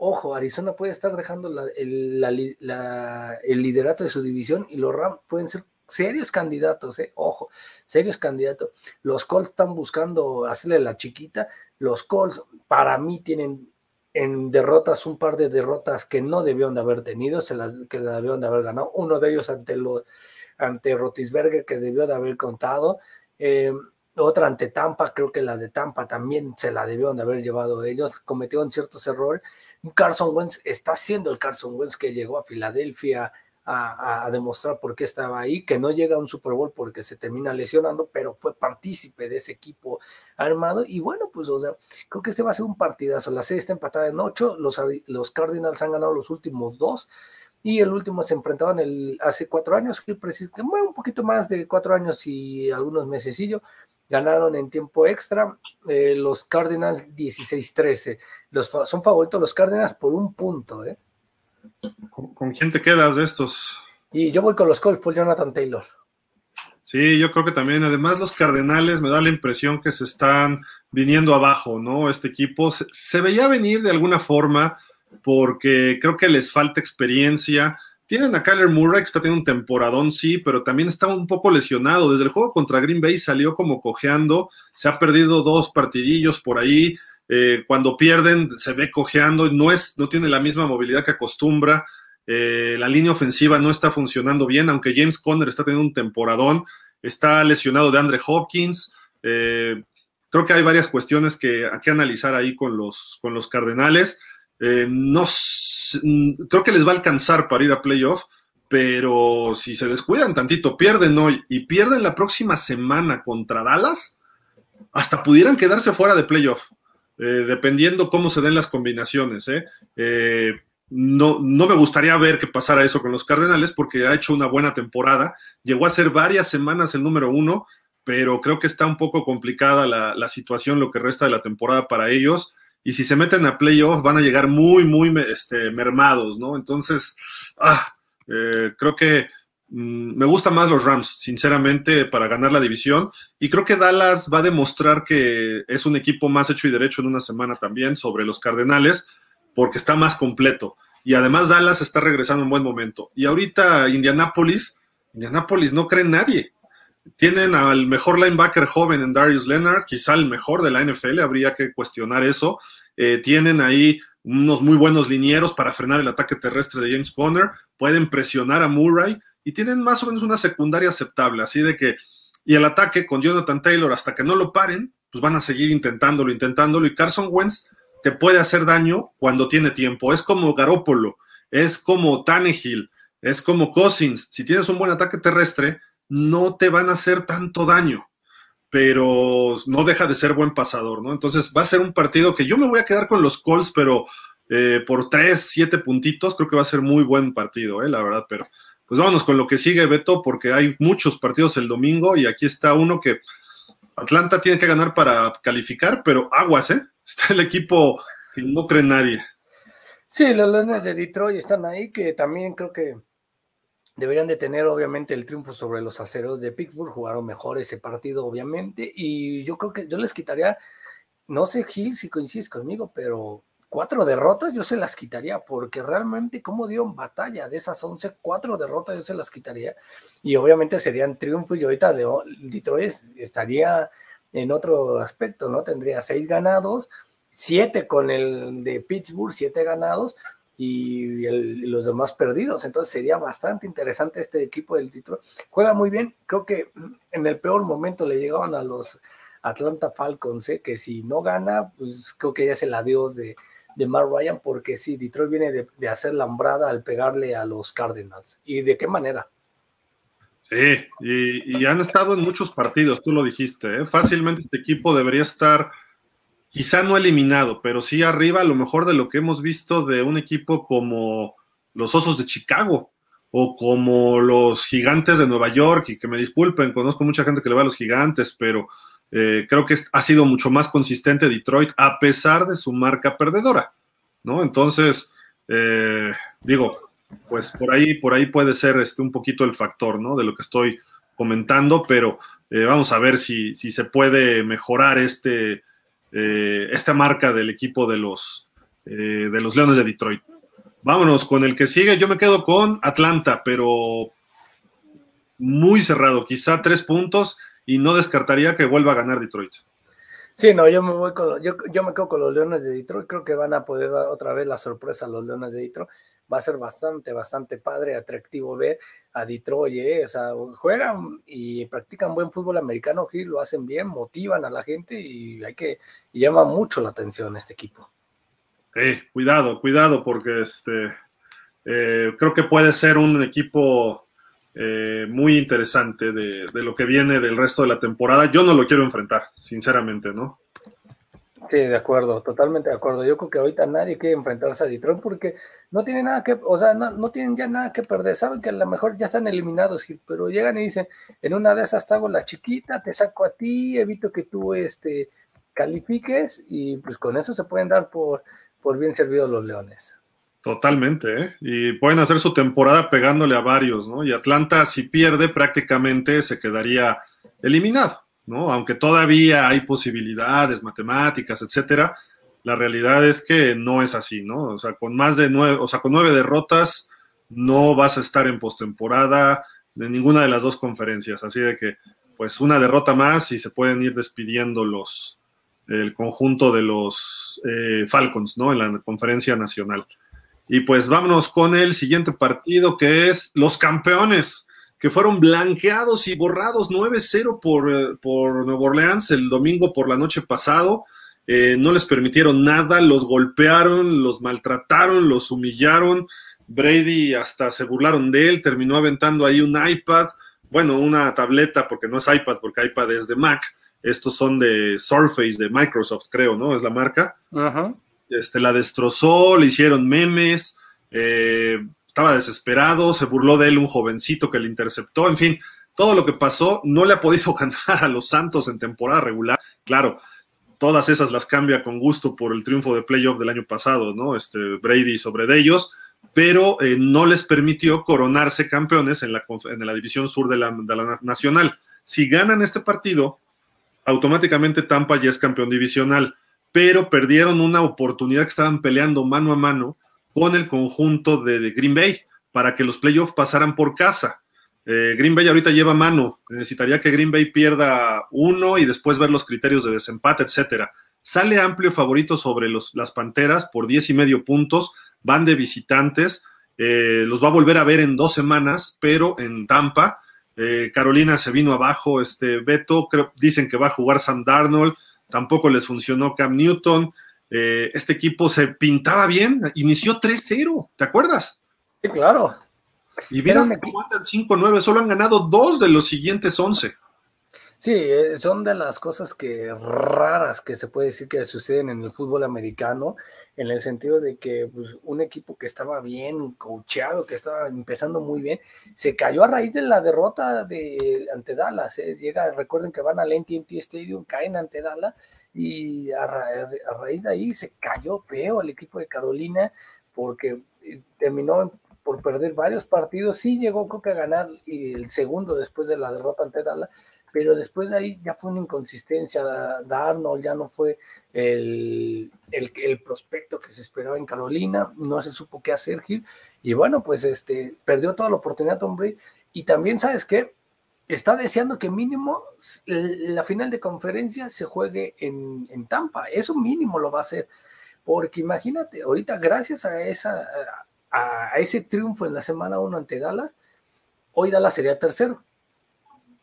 ojo, Arizona puede estar dejando el, liderato de su división y los Rams pueden ser serios candidatos, eh, ojo, serios candidatos. Los Colts están buscando hacerle la chiquita. Los Colts, para mí, tienen en derrotas un par de derrotas que no debieron de haber tenido, se las que debieron de haber ganado. Uno de ellos ante los ante Rotisberger que debió de haber contado. Eh, otra ante Tampa, creo que la de Tampa también se la debieron de haber llevado ellos, cometieron ciertos errores. Carson Wentz está siendo el Carson Wentz que llegó a Filadelfia a, demostrar por qué estaba ahí, que no llega a un Super Bowl porque se termina lesionando, pero fue partícipe de ese equipo armado. Y bueno, pues o sea, creo que este va a ser un partidazo. La serie está empatada en ocho, los, Cardinals han ganado los últimos dos. Y el último se enfrentaban el, hace cuatro años, un poquito más de cuatro años y algunos mesecillos, ganaron en tiempo extra eh, los Cardinals 16-13. Son favoritos los Cardinals por un punto, ¿eh? ¿Con, quién te quedas de estos? Y yo voy con los Colts por Jonathan Taylor. Sí, yo creo que también, además los Cardenales me da la impresión que se están viniendo abajo, ¿no? Este equipo se, veía venir de alguna forma porque creo que les falta experiencia. Tienen a Kyler Murray que está teniendo un temporadón, sí, pero también está un poco lesionado. Desde el juego contra Green Bay salió como cojeando, se ha perdido dos partidillos por ahí. Eh, cuando pierden se ve cojeando, no, es, no tiene la misma movilidad que acostumbra. Eh, la línea ofensiva no está funcionando bien, aunque James Conner está teniendo un temporadón. Está lesionado de Andre Hopkins. Eh, creo que hay varias cuestiones que hay que analizar ahí con los, con los Cardenales. No, creo que les va a alcanzar para ir a playoff, pero si se descuidan tantito, pierden hoy y pierden la próxima semana contra Dallas, hasta pudieran quedarse fuera de playoff. Eh, dependiendo cómo se den las combinaciones. ¿eh? Eh, no, no me gustaría ver que pasara eso con los Cardenales porque ha hecho una buena temporada. Llegó a ser varias semanas el número uno, pero creo que está un poco complicada la, situación lo que resta de la temporada para ellos. Y si se meten a playoff van a llegar muy, muy este, mermados, ¿no? Entonces, ah, creo que Mm, me gustan más los Rams, sinceramente, para ganar la división. Y creo que Dallas va a demostrar que es un equipo más hecho y derecho en una semana también sobre los Cardenales, porque está más completo. Y además Dallas está regresando en buen momento. Y ahorita Indianapolis, Indianapolis no cree en nadie. Tienen al mejor linebacker joven en Darius Leonard, quizá el mejor de la NFL, habría que cuestionar eso. Eh, tienen ahí unos muy buenos linieros para frenar el ataque terrestre de James Conner, pueden presionar a Murray y tienen más o menos una secundaria aceptable, así de que, y el ataque con Jonathan Taylor hasta que no lo paren, pues van a seguir intentándolo, intentándolo, y Carson Wentz te puede hacer daño cuando tiene tiempo, es como Garópolo, es como Tannehill, es como Cousins, si tienes un buen ataque terrestre, no te van a hacer tanto daño, pero no deja de ser buen pasador, ¿no? Entonces va a ser un partido que yo me voy a quedar con los Colts, pero eh, por tres, siete puntitos, creo que va a ser muy buen partido, ¿eh? La verdad, pero pues vámonos con lo que sigue, Beto, porque hay muchos partidos el domingo y aquí está uno que Atlanta tiene que ganar para calificar, pero aguas, ¿eh? Está el equipo que no cree nadie. Sí, los Leones de Detroit están ahí, que también creo que deberían de tener obviamente el triunfo sobre los aceros de Pittsburgh, jugaron mejor ese partido obviamente, y yo creo que yo les quitaría, no sé Gil si coincides conmigo, pero cuatro derrotas yo se las quitaría, porque realmente cómo dieron batalla de esas once, cuatro derrotas yo se las quitaría, y obviamente serían triunfos, y ahorita de, Detroit estaría en otro aspecto, ¿no? Tendría seis ganados, siete con el de Pittsburgh, siete ganados, y, los demás perdidos, entonces sería bastante interesante este equipo del Detroit. Juega muy bien, creo que en el peor momento le llegaban a los Atlanta Falcons, ¿eh? que si no gana, pues creo que ya es el adiós de, de Mark Ryan, porque sí, Detroit viene de, hacer la hombrada al pegarle a los Cardinals. ¿Y de qué manera? Sí, y, han estado en muchos partidos, tú lo dijiste, ¿eh? fácilmente este equipo debería estar, quizá no eliminado, pero sí arriba a lo mejor de lo que hemos visto de un equipo como los Osos de Chicago o como los Gigantes de Nueva York, y que me disculpen, conozco mucha gente que le va a los Gigantes, pero eh, creo que ha sido mucho más consistente Detroit a pesar de su marca perdedora, ¿no? Entonces, eh, digo, pues por ahí, por ahí puede ser este, un poquito el factor, ¿no? De lo que estoy comentando, pero eh, vamos a ver si, si, se puede mejorar este, esta marca del equipo de los, de los Leones de Detroit. Vámonos con el que sigue. Yo me quedo con Atlanta, pero muy cerrado, quizá tres puntos y no descartaría que vuelva a ganar Detroit. Sí, no, yo me voy con yo, yo me quedo con los Leones de Detroit, creo que van a poder dar otra vez la sorpresa a los Leones de Detroit. Va a ser bastante, bastante padre, atractivo ver a Detroit, ¿eh? o sea, juegan y practican buen fútbol americano, y lo hacen bien, motivan a la gente y hay que llama mucho la atención este equipo. Eh, cuidado, cuidado, porque este eh, creo que puede ser un equipo eh, muy interesante de, lo que viene del resto de la temporada. Yo no lo quiero enfrentar, sinceramente, ¿no? Sí, de acuerdo, totalmente de acuerdo. Yo creo que ahorita nadie quiere enfrentarse a Detroit porque no tiene nada que, o sea, no, tienen ya nada que perder. Saben que a lo mejor ya están eliminados, pero llegan y dicen, en una de esas te hago la chiquita, te saco a ti, evito que tú este, califiques y pues con eso se pueden dar por, por bien servidos los Leones. Totalmente, ¿eh? y pueden hacer su temporada pegándole a varios, ¿no? Y Atlanta, si pierde, prácticamente se quedaría eliminado, ¿no? Aunque todavía hay posibilidades matemáticas, etcétera, la realidad es que no es así, ¿no? O sea, con más de nueve, o sea, con nueve derrotas, no vas a estar en postemporada de ninguna de las dos conferencias. Así de que, pues, una derrota más y se pueden ir despidiendo los, el conjunto de los eh, Falcons, ¿no? En la conferencia nacional. Y pues vámonos con el siguiente partido que es los campeones, que fueron blanqueados y borrados 9-0 por, eh, por Nuevo Orleans el domingo por la noche pasado. Eh, no les permitieron nada, los golpearon, los maltrataron, los humillaron. Brady hasta se burlaron de él, terminó aventando ahí un iPad, bueno, una tableta, porque no es iPad, porque iPad es de Mac. Estos son de Surface de Microsoft, creo, ¿no? Es la marca. Ajá este, la destrozó, le hicieron memes, eh, estaba desesperado, se burló de él un jovencito que le interceptó, en fin, todo lo que pasó no le ha podido ganar a los Santos en temporada regular. Claro, todas esas las cambia con gusto por el triunfo de playoff del año pasado, ¿no? Este, Brady sobre de ellos, pero eh, no les permitió coronarse campeones en la, en la división sur de la, de la nacional. Si ganan este partido, automáticamente Tampa ya es campeón divisional pero perdieron una oportunidad que estaban peleando mano a mano con el conjunto de, Green Bay para que los playoffs pasaran por casa. Eh, Green Bay ahorita lleva mano, necesitaría que Green Bay pierda uno y después ver los criterios de desempate, etcétera. Sale amplio favorito sobre los, las Panteras por diez y medio puntos, van de visitantes, eh, los va a volver a ver en dos semanas, pero en Tampa. Eh, Carolina se vino abajo, este Beto, dicen que va a jugar Sam Darnold, tampoco les funcionó Cam Newton. Eh, este equipo se pintaba bien, inició 3-0, ¿te acuerdas? Sí, claro. Y vieron andan 5-9, solo han ganado dos de los siguientes 11. Sí, eh, son de las cosas que raras que se puede decir que suceden en el fútbol americano, en el sentido de que pues, un equipo que estaba bien coacheado, que estaba empezando muy bien, se cayó a raíz de la derrota de ante Dallas. Eh. Llega, recuerden que van al AT&T Stadium, caen ante Dallas y a, raíz de ahí se cayó feo el equipo de Carolina porque eh, terminó por perder varios partidos. Sí llegó creo que a ganar el segundo después de la derrota ante Dallas pero después de ahí ya fue una inconsistencia. Darnold ya no fue el, el, prospecto que se esperaba en Carolina, no se supo qué hacer, Gil, y bueno, pues este, perdió toda la oportunidad Tom Brady, y también, ¿sabes qué? Está deseando que mínimo la final de conferencia se juegue en, en Tampa, eso mínimo lo va a hacer, porque imagínate, ahorita gracias a, esa, a, a ese triunfo en la semana 1 ante Dallas, hoy Dallas sería tercero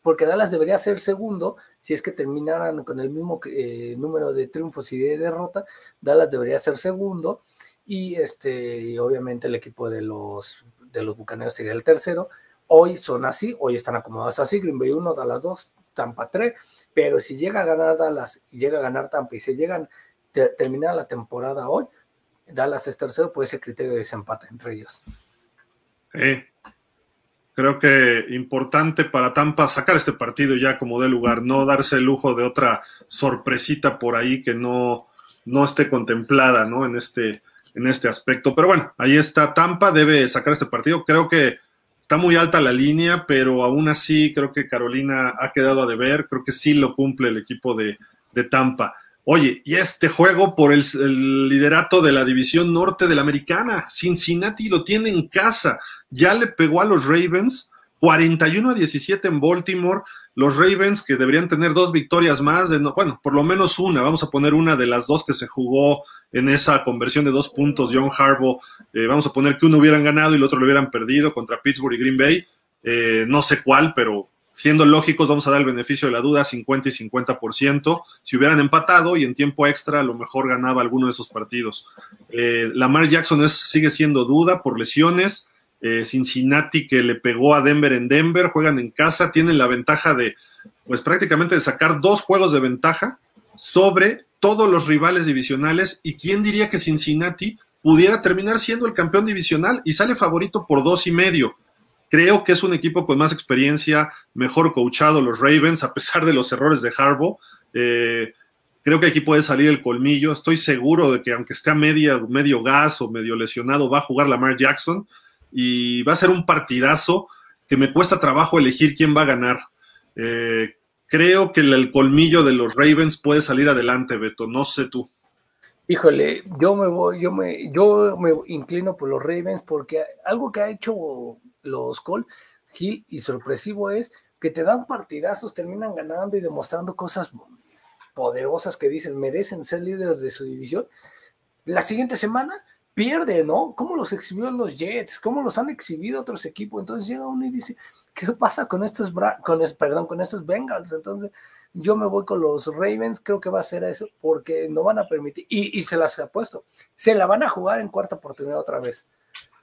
porque Dallas debería ser segundo si es que terminaran con el mismo eh, número de triunfos y de derrota. Dallas debería ser segundo y este obviamente el equipo de los de los Bucaneros sería el tercero. Hoy son así, hoy están acomodados así, Green Bay 1, Dallas 2, Tampa 3, pero si llega a ganar Dallas, llega a ganar Tampa y se llegan a terminar la temporada hoy, Dallas es tercero por ese criterio de desempate entre ellos. Sí, creo que importante para Tampa sacar este partido ya como de lugar, no darse el lujo de otra sorpresita por ahí que no, no esté contemplada ¿no? En, este, en este aspecto. Pero bueno, ahí está Tampa, debe sacar este partido. Creo que está muy alta la línea, pero aún así creo que Carolina ha quedado a deber, creo que sí lo cumple el equipo de, de Tampa. Oye, y este juego por el, liderato de la división norte de la americana, Cincinnati lo tiene en casa, ya le pegó a los Ravens, 41 a 17 en Baltimore, los Ravens que deberían tener dos victorias más, bueno, por lo menos una, vamos a poner una de las dos que se jugó en esa conversión de dos puntos, John Harbaugh, eh, vamos a poner que uno hubieran ganado y el otro lo hubieran perdido contra Pittsburgh y Green Bay, eh, no sé cuál, pero siendo lógicos, vamos a dar el beneficio de la duda, 50 y 50%. Si hubieran empatado y en tiempo extra, a lo mejor ganaba alguno de esos partidos. Eh, Lamar Jackson sigue siendo duda por lesiones. Eh, Cincinnati, que le pegó a Denver en Denver, juegan en casa, tienen la ventaja de, pues prácticamente de sacar dos juegos de ventaja sobre todos los rivales divisionales. ¿Y quién diría que Cincinnati pudiera terminar siendo el campeón divisional y sale favorito por dos y medio? Creo que es un equipo con más experiencia, mejor coachado los Ravens, a pesar de los errores de Harbaugh. Eh, creo que aquí puede salir el colmillo. Estoy seguro de que aunque esté a media, medio gas o medio lesionado, va a jugar Lamar Jackson y va a ser un partidazo que me cuesta trabajo elegir quién va a ganar. Eh, creo que el, colmillo de los Ravens puede salir adelante, Beto. No sé tú. Híjole, yo me voy, yo me, yo me inclino por los Ravens porque algo que ha hecho los Colts, Hill, y sorpresivo es que te dan partidazos, terminan ganando y demostrando cosas poderosas que dicen merecen ser líderes de su división. La siguiente semana pierde, ¿no? ¿Cómo los exhibió los Jets? ¿Cómo los han exhibido otros equipos? Entonces llega uno y dice, ¿qué pasa con estos, con perdón, con estos Bengals? Entonces yo me voy con los Ravens, creo que va a ser eso, porque no van a permitir, y se las ha puesto, se la van a jugar en cuarta oportunidad otra vez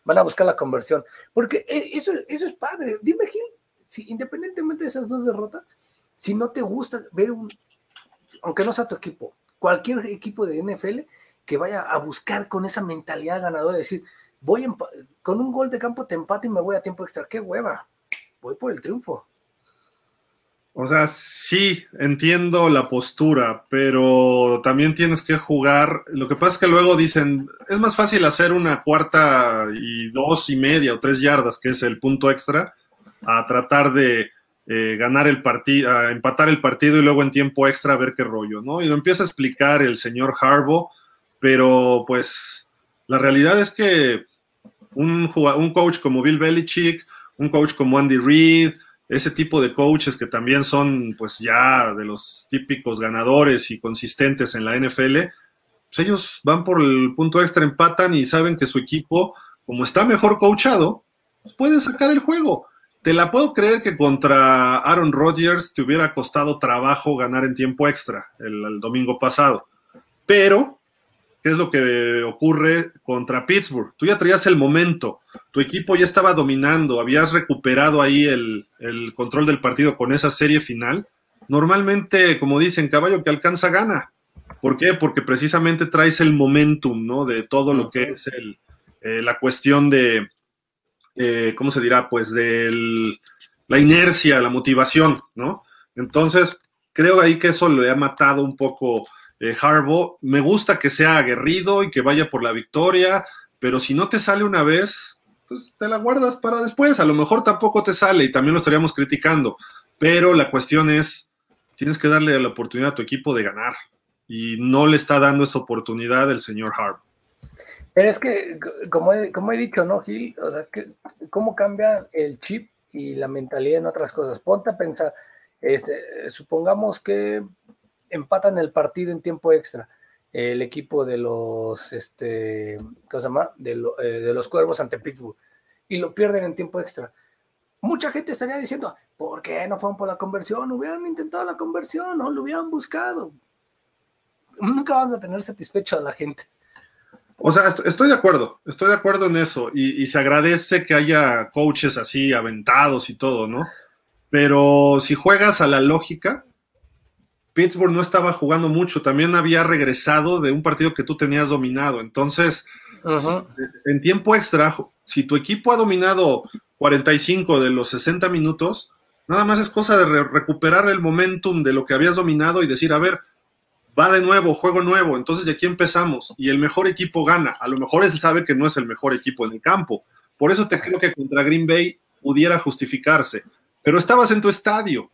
van a buscar la conversión. Porque e, eso, eso es padre. Dime, Gil, si independientemente de esas dos derrotas, si no te gusta ver un, aunque no sea tu equipo, cualquier equipo de NFL que vaya a buscar con esa mentalidad ganadora, de decir, voy con un gol de campo te empato y me voy a tiempo extra, qué hueva, voy por el triunfo. O sea, sí, entiendo la postura, pero también tienes que jugar. Lo que pasa es que luego dicen, es más fácil hacer una cuarta y dos y media o tres yardas, que es el punto extra, a tratar de eh, ganar el partido, a empatar el partido y luego en tiempo extra ver qué rollo, ¿no? Y lo empieza a explicar el señor Harbo, pero pues la realidad es que un, un coach como Bill Belichick, un coach como Andy Reid, ese tipo de coaches que también son pues ya de los típicos ganadores y consistentes en la NFL, pues ellos van por el punto extra, empatan y saben que su equipo, como está mejor coachado, puede sacar el juego. Te la puedo creer que contra Aaron Rodgers te hubiera costado trabajo ganar en tiempo extra el domingo pasado, pero ¿Qué es lo que ocurre contra Pittsburgh? Tú ya traías el momento, tu equipo ya estaba dominando, habías recuperado ahí el, control del partido con esa serie final. Normalmente, como dicen, caballo que alcanza gana. ¿Por qué? Porque precisamente traes el momentum, ¿no? De todo lo que es eh, la cuestión de, eh, ¿cómo se dirá? Pues de la inercia, la motivación, ¿no? Entonces, creo ahí que eso le ha matado un poco eh. Me gusta que sea aguerrido y que vaya por la victoria, pero si no te sale una vez, pues te la guardas para después. A lo mejor tampoco te sale y también lo estaríamos criticando, pero la cuestión es, tienes que darle la oportunidad a tu equipo de ganar y no le está dando esa oportunidad el señor Harbaugh. Pero es que, como he, como he dicho, ¿no, Gil? O sea, ¿cómo cambia el chip y la mentalidad en otras cosas? Ponte a pensar, este, supongamos que empatan el partido en tiempo extra. El equipo de los, este, ¿cómo se llama? De, eh, de los Cuervos ante Pittsburgh. Y lo pierden en tiempo extra. Mucha gente estaría diciendo, ¿por qué no fueron por la conversión? Hubieran intentado la conversión, no lo hubieran buscado. Nunca vas a tener satisfecho a la gente. O sea, estoy de acuerdo, estoy de acuerdo en eso y, y, se agradece que haya coaches así aventados y todo, ¿no? Pero si juegas a la lógica, Pittsburgh no estaba jugando mucho, también había regresado de un partido que tú tenías dominado. Entonces, en tiempo extra, Si tu equipo ha dominado 45 de los 60 minutos, nada más es cosa de recuperar el momentum de lo que habías dominado y decir, a ver, va de nuevo, juego nuevo, entonces de aquí empezamos y el mejor equipo gana. A lo mejor él sabe que no es el mejor equipo en el campo. Por eso te creo que contra Green Bay pudiera justificarse. Pero estabas en tu estadio.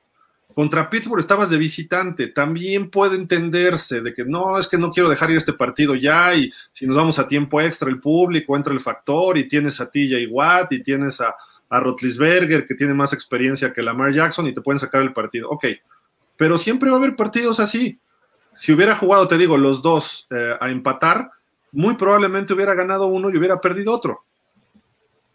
Contra Pittsburgh estabas de visitante. También puede entenderse de que no, es que no quiero dejar ir este partido ya y si nos vamos a tiempo extra, el público entra el factor y tienes a TJ Watt y tienes a, a Rotlisberger que tiene más experiencia que Lamar Jackson y te pueden sacar el partido. Ok, pero siempre va a haber partidos así si hubiera jugado, te digo, los dos eh, a empatar, muy probablemente hubiera ganado uno y hubiera perdido otro.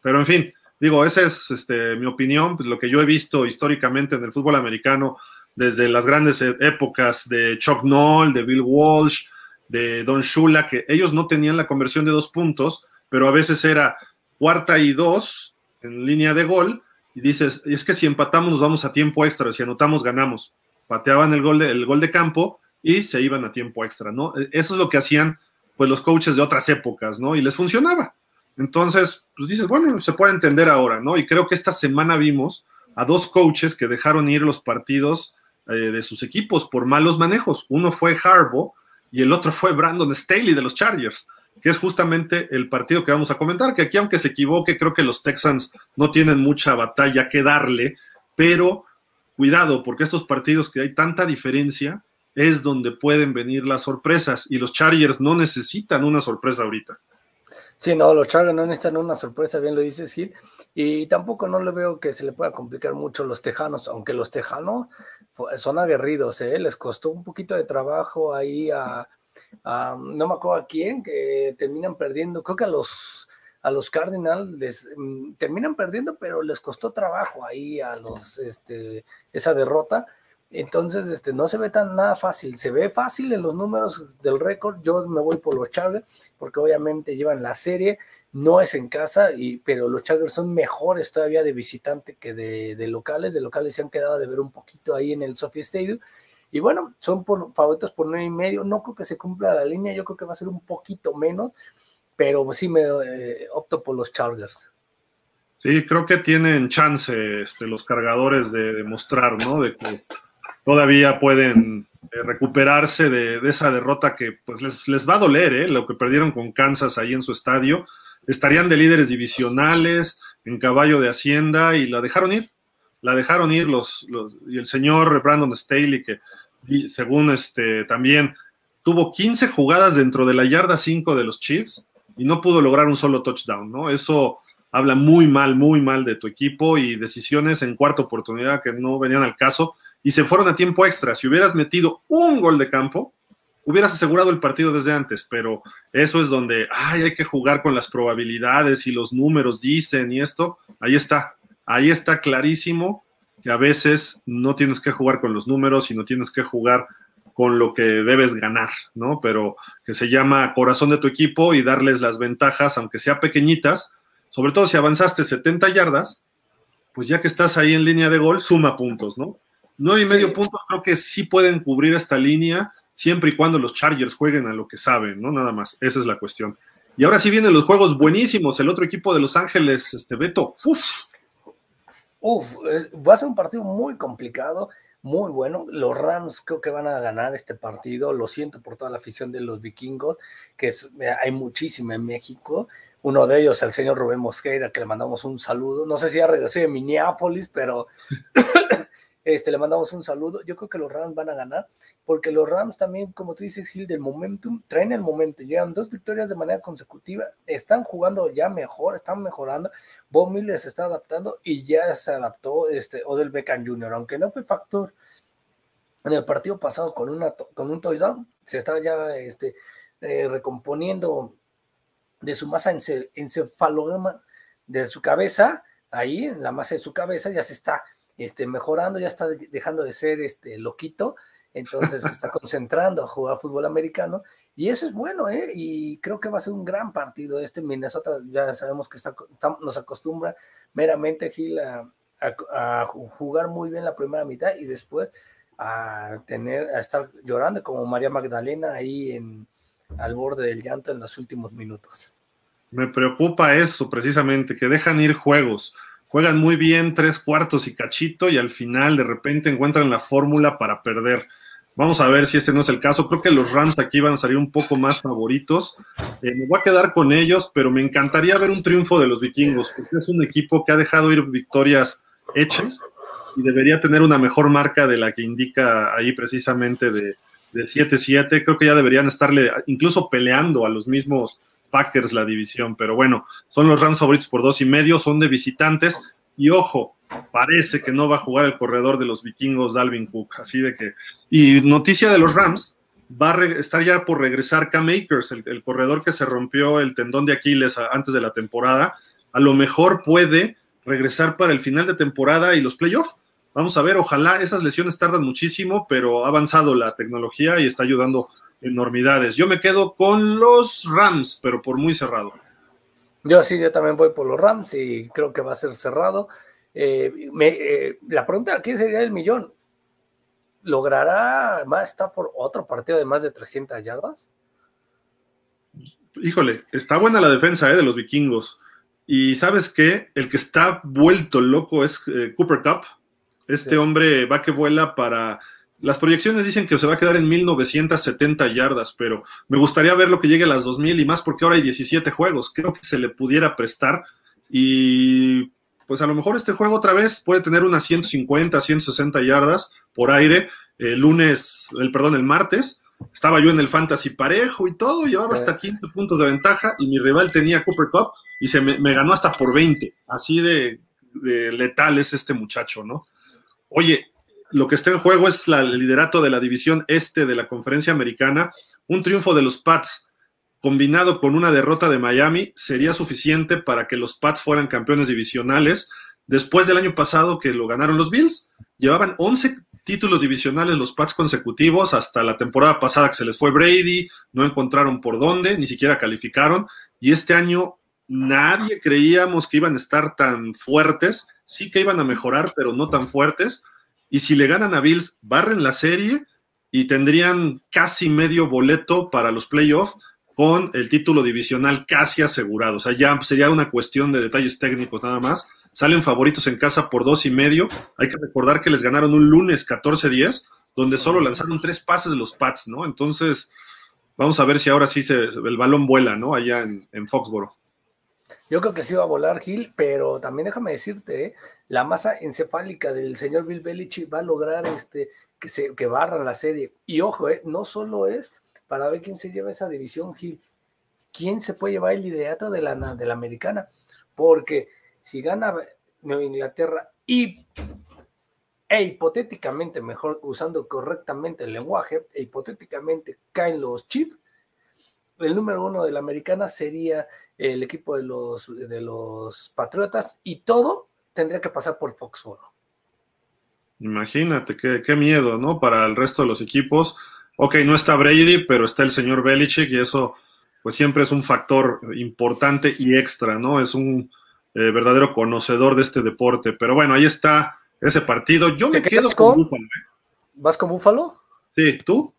Pero en fin, digo, esa es este, mi opinión, lo que yo he visto históricamente en el fútbol americano desde las grandes e, épocas de Chuck Noll, de Bill Walsh, de Don Shula, que ellos no tenían la conversión de dos puntos, pero a veces era cuarta y dos en línea de gol, y dices, es que si empatamos nos vamos a tiempo extra, si anotamos ganamos. Pateaban el gol de, el gol de campo y se iban a tiempo extra, ¿no? E, eso es lo que hacían pues los coaches de otras épocas, ¿no? Y les funcionaba. Entonces, pues dices, bueno, se puede entender ahora, ¿no? Y creo que esta semana vimos a dos coaches que dejaron ir los partidos eh, de sus equipos por malos manejos. Uno fue Harbaugh y el otro fue Brandon Staley de los Chargers, que es justamente el partido que vamos a comentar, que aquí aunque se equivoque, creo que los Texans no tienen mucha batalla que darle, pero cuidado, porque estos partidos que hay tanta diferencia, es donde pueden venir las sorpresas y los Chargers no necesitan una sorpresa ahorita. Sí, no, los Chargers no necesitan una sorpresa, bien lo dices Gil, y tampoco no le veo que se le pueda complicar mucho los Tejanos, aunque los Tejanos son aguerridos, ¿eh? les costó un poquito de trabajo ahí a, no me acuerdo a quién, que terminan perdiendo, creo que a los a los Cardinals les mm, terminan perdiendo, pero les costó trabajo ahí a los este esa derrota entonces, este, no se ve tan nada fácil. Se ve fácil en los números del récord. Yo me voy por los Chargers, porque obviamente llevan la serie. No es en casa, y, pero los Chargers son mejores todavía de visitante que de, locales. De locales se han quedado de ver un poquito ahí en el Sophie Stadium. Y bueno, son por, favoritos por nueve y medio. No creo que se cumpla la línea. Yo creo que va a ser un poquito menos, pero sí me eh, opto por los Chargers. Sí, creo que tienen chance este, los cargadores de demostrar, ¿no? De que todavía pueden eh, recuperarse de, esa derrota que pues les, va a doler, ¿eh? lo que perdieron con Kansas ahí en su estadio. Estarían de líderes divisionales, en caballo de Hacienda, y la dejaron ir. La dejaron ir los, y el señor Brandon Staley, que según este también tuvo 15 jugadas dentro de la yarda 5 de los Chiefs y no pudo lograr un solo touchdown, ¿no? Eso habla muy mal, muy mal de tu equipo y decisiones en cuarta oportunidad que no venían al caso y se fueron a tiempo extra. Si hubieras metido un gol de campo, hubieras asegurado el partido desde antes, pero eso es donde ay, hay que jugar con las probabilidades y los números dicen y esto. Ahí está, ahí está clarísimo que a veces no tienes que jugar con los números, sino tienes que jugar con lo que debes ganar, ¿no? Pero que se llama corazón de tu equipo y darles las ventajas, aunque sea pequeñitas, sobre todo si avanzaste 70 yardas, pues ya que estás ahí en línea de gol, suma puntos, ¿no? Nueve y medio puntos creo que sí pueden cubrir esta línea, siempre y cuando los Chargers jueguen a lo que saben, ¿no? Nada más, esa es la cuestión. Y ahora sí vienen los juegos buenísimos, el otro equipo de Los Ángeles, este Beto, uf. Uf, va a ser un partido muy complicado, muy bueno. Los Rams creo que van a ganar este partido. Lo siento por toda la afición de los vikingos, que hay muchísima en México. Uno de ellos, el señor Rubén Mosqueira, que le mandamos un saludo. No sé si ya regresó de Minneapolis, pero Este, le mandamos un saludo. Yo creo que los Rams van a ganar, porque los Rams también, como tú dices, Gil, del momentum, traen el momentum. Llevan dos victorias de manera consecutiva, están jugando ya mejor, están mejorando. Bob Miller se está adaptando y ya se adaptó este, Odell Beckham Jr., aunque no fue factor en el partido pasado con, una, con un touchdown, se está ya este, eh, recomponiendo de su masa encefalograma de su cabeza, ahí en la masa de su cabeza ya se está este, mejorando, ya está dejando de ser este, loquito, entonces se está concentrando a jugar fútbol americano y eso es bueno, ¿eh? Y creo que va a ser un gran partido este Minnesota, ya sabemos que está, nos acostumbra meramente Gil a, jugar muy bien la primera mitad y después a tener, a estar llorando como María Magdalena ahí en, al borde del llanto en los últimos minutos. Me preocupa eso precisamente, que dejan ir juegos. Juegan muy bien tres cuartos y cachito y al final de repente encuentran la fórmula para perder. Vamos a ver si este no es el caso. Creo que los Rams aquí van a salir un poco más favoritos. Eh, me voy a quedar con ellos, pero me encantaría ver un triunfo de los vikingos, porque es un equipo que ha dejado ir victorias hechas y debería tener una mejor marca de la que indica ahí precisamente de, de 7-7. Creo que ya deberían estarle incluso peleando a los mismos Packers la división, pero bueno, son los Rams favoritos por dos y medio, son de visitantes y ojo, parece que no va a jugar el corredor de los vikingos Dalvin Cook, así de que y noticia de los Rams va a estar ya por regresar Cam Akers, el, corredor que se rompió el tendón de Aquiles antes de la temporada, a lo mejor puede regresar para el final de temporada y los playoffs. Vamos a ver, ojalá esas lesiones tardan muchísimo, pero ha avanzado la tecnología y está ayudando enormidades. Yo me quedo con los Rams, pero por muy cerrado. Yo sí, yo también voy por los Rams y creo que va a ser cerrado. Eh, eh, la pregunta aquí sería el millón. ¿Logrará más Stafford otro partido de más de 300 yardas? Híjole, está buena la defensa eh, de los vikingos. Y sabes qué, el que está vuelto loco es Cooper Cup. Este hombre va que vuela para las proyecciones dicen que se va a quedar en 1970 yardas, pero me gustaría ver lo que llegue a las 2000 y más porque ahora hay 17 juegos. Creo que se le pudiera prestar y pues a lo mejor este juego otra vez puede tener unas 150, 160 yardas por aire. El lunes, el perdón, el martes, estaba yo en el fantasy parejo y todo, llevaba hasta 15 puntos de ventaja y mi rival tenía Cooper Cup y se me, ganó hasta por 20. Así de, de letal es este muchacho, ¿no? Oye, lo que está en juego es el liderato de la división este de la conferencia americana. Un triunfo de los Pats combinado con una derrota de Miami sería suficiente para que los Pats fueran campeones divisionales. Después del año pasado que lo ganaron los Bills, llevaban 11 títulos divisionales los Pats consecutivos hasta la temporada pasada que se les fue Brady, no encontraron por dónde, ni siquiera calificaron. Y este año nadie creíamos que iban a estar tan fuertes, sí que iban a mejorar, pero no tan fuertes y si le ganan a Bills, barren la serie y tendrían casi medio boleto para los playoffs con el título divisional casi asegurado. O sea, ya sería una cuestión de detalles técnicos nada más. Salen favoritos en casa por dos y medio. Hay que recordar que les ganaron un lunes 14-10, donde solo lanzaron tres pases de los Pats, ¿no? Entonces, vamos a ver si ahora sí se, el balón vuela, ¿no? Allá en, en Foxboro. Yo creo que sí va a volar Gil, pero también déjame decirte, ¿eh? La masa encefálica del señor Bill Belichick va a lograr este, que, se, que barra la serie. Y ojo, ¿eh? no solo es para ver quién se lleva esa división Gil, quién se puede llevar el liderato de la, de la americana, porque si gana Nueva Inglaterra y e hipotéticamente, mejor usando correctamente el lenguaje, e hipotéticamente caen los Chiefs, el número uno de la americana sería el equipo de los, de los Patriotas y todo tendría que pasar por Foxboro. Imagínate, qué, qué, miedo, ¿no? Para el resto de los equipos. Ok, no está Brady, pero está el señor Belichick y eso pues siempre es un factor importante y extra, ¿no? Es un eh, verdadero conocedor de este deporte. Pero bueno, ahí está ese partido. Yo me quedo con Búfalo. ¿eh? ¿Vas con Búfalo? Sí, ¿tú?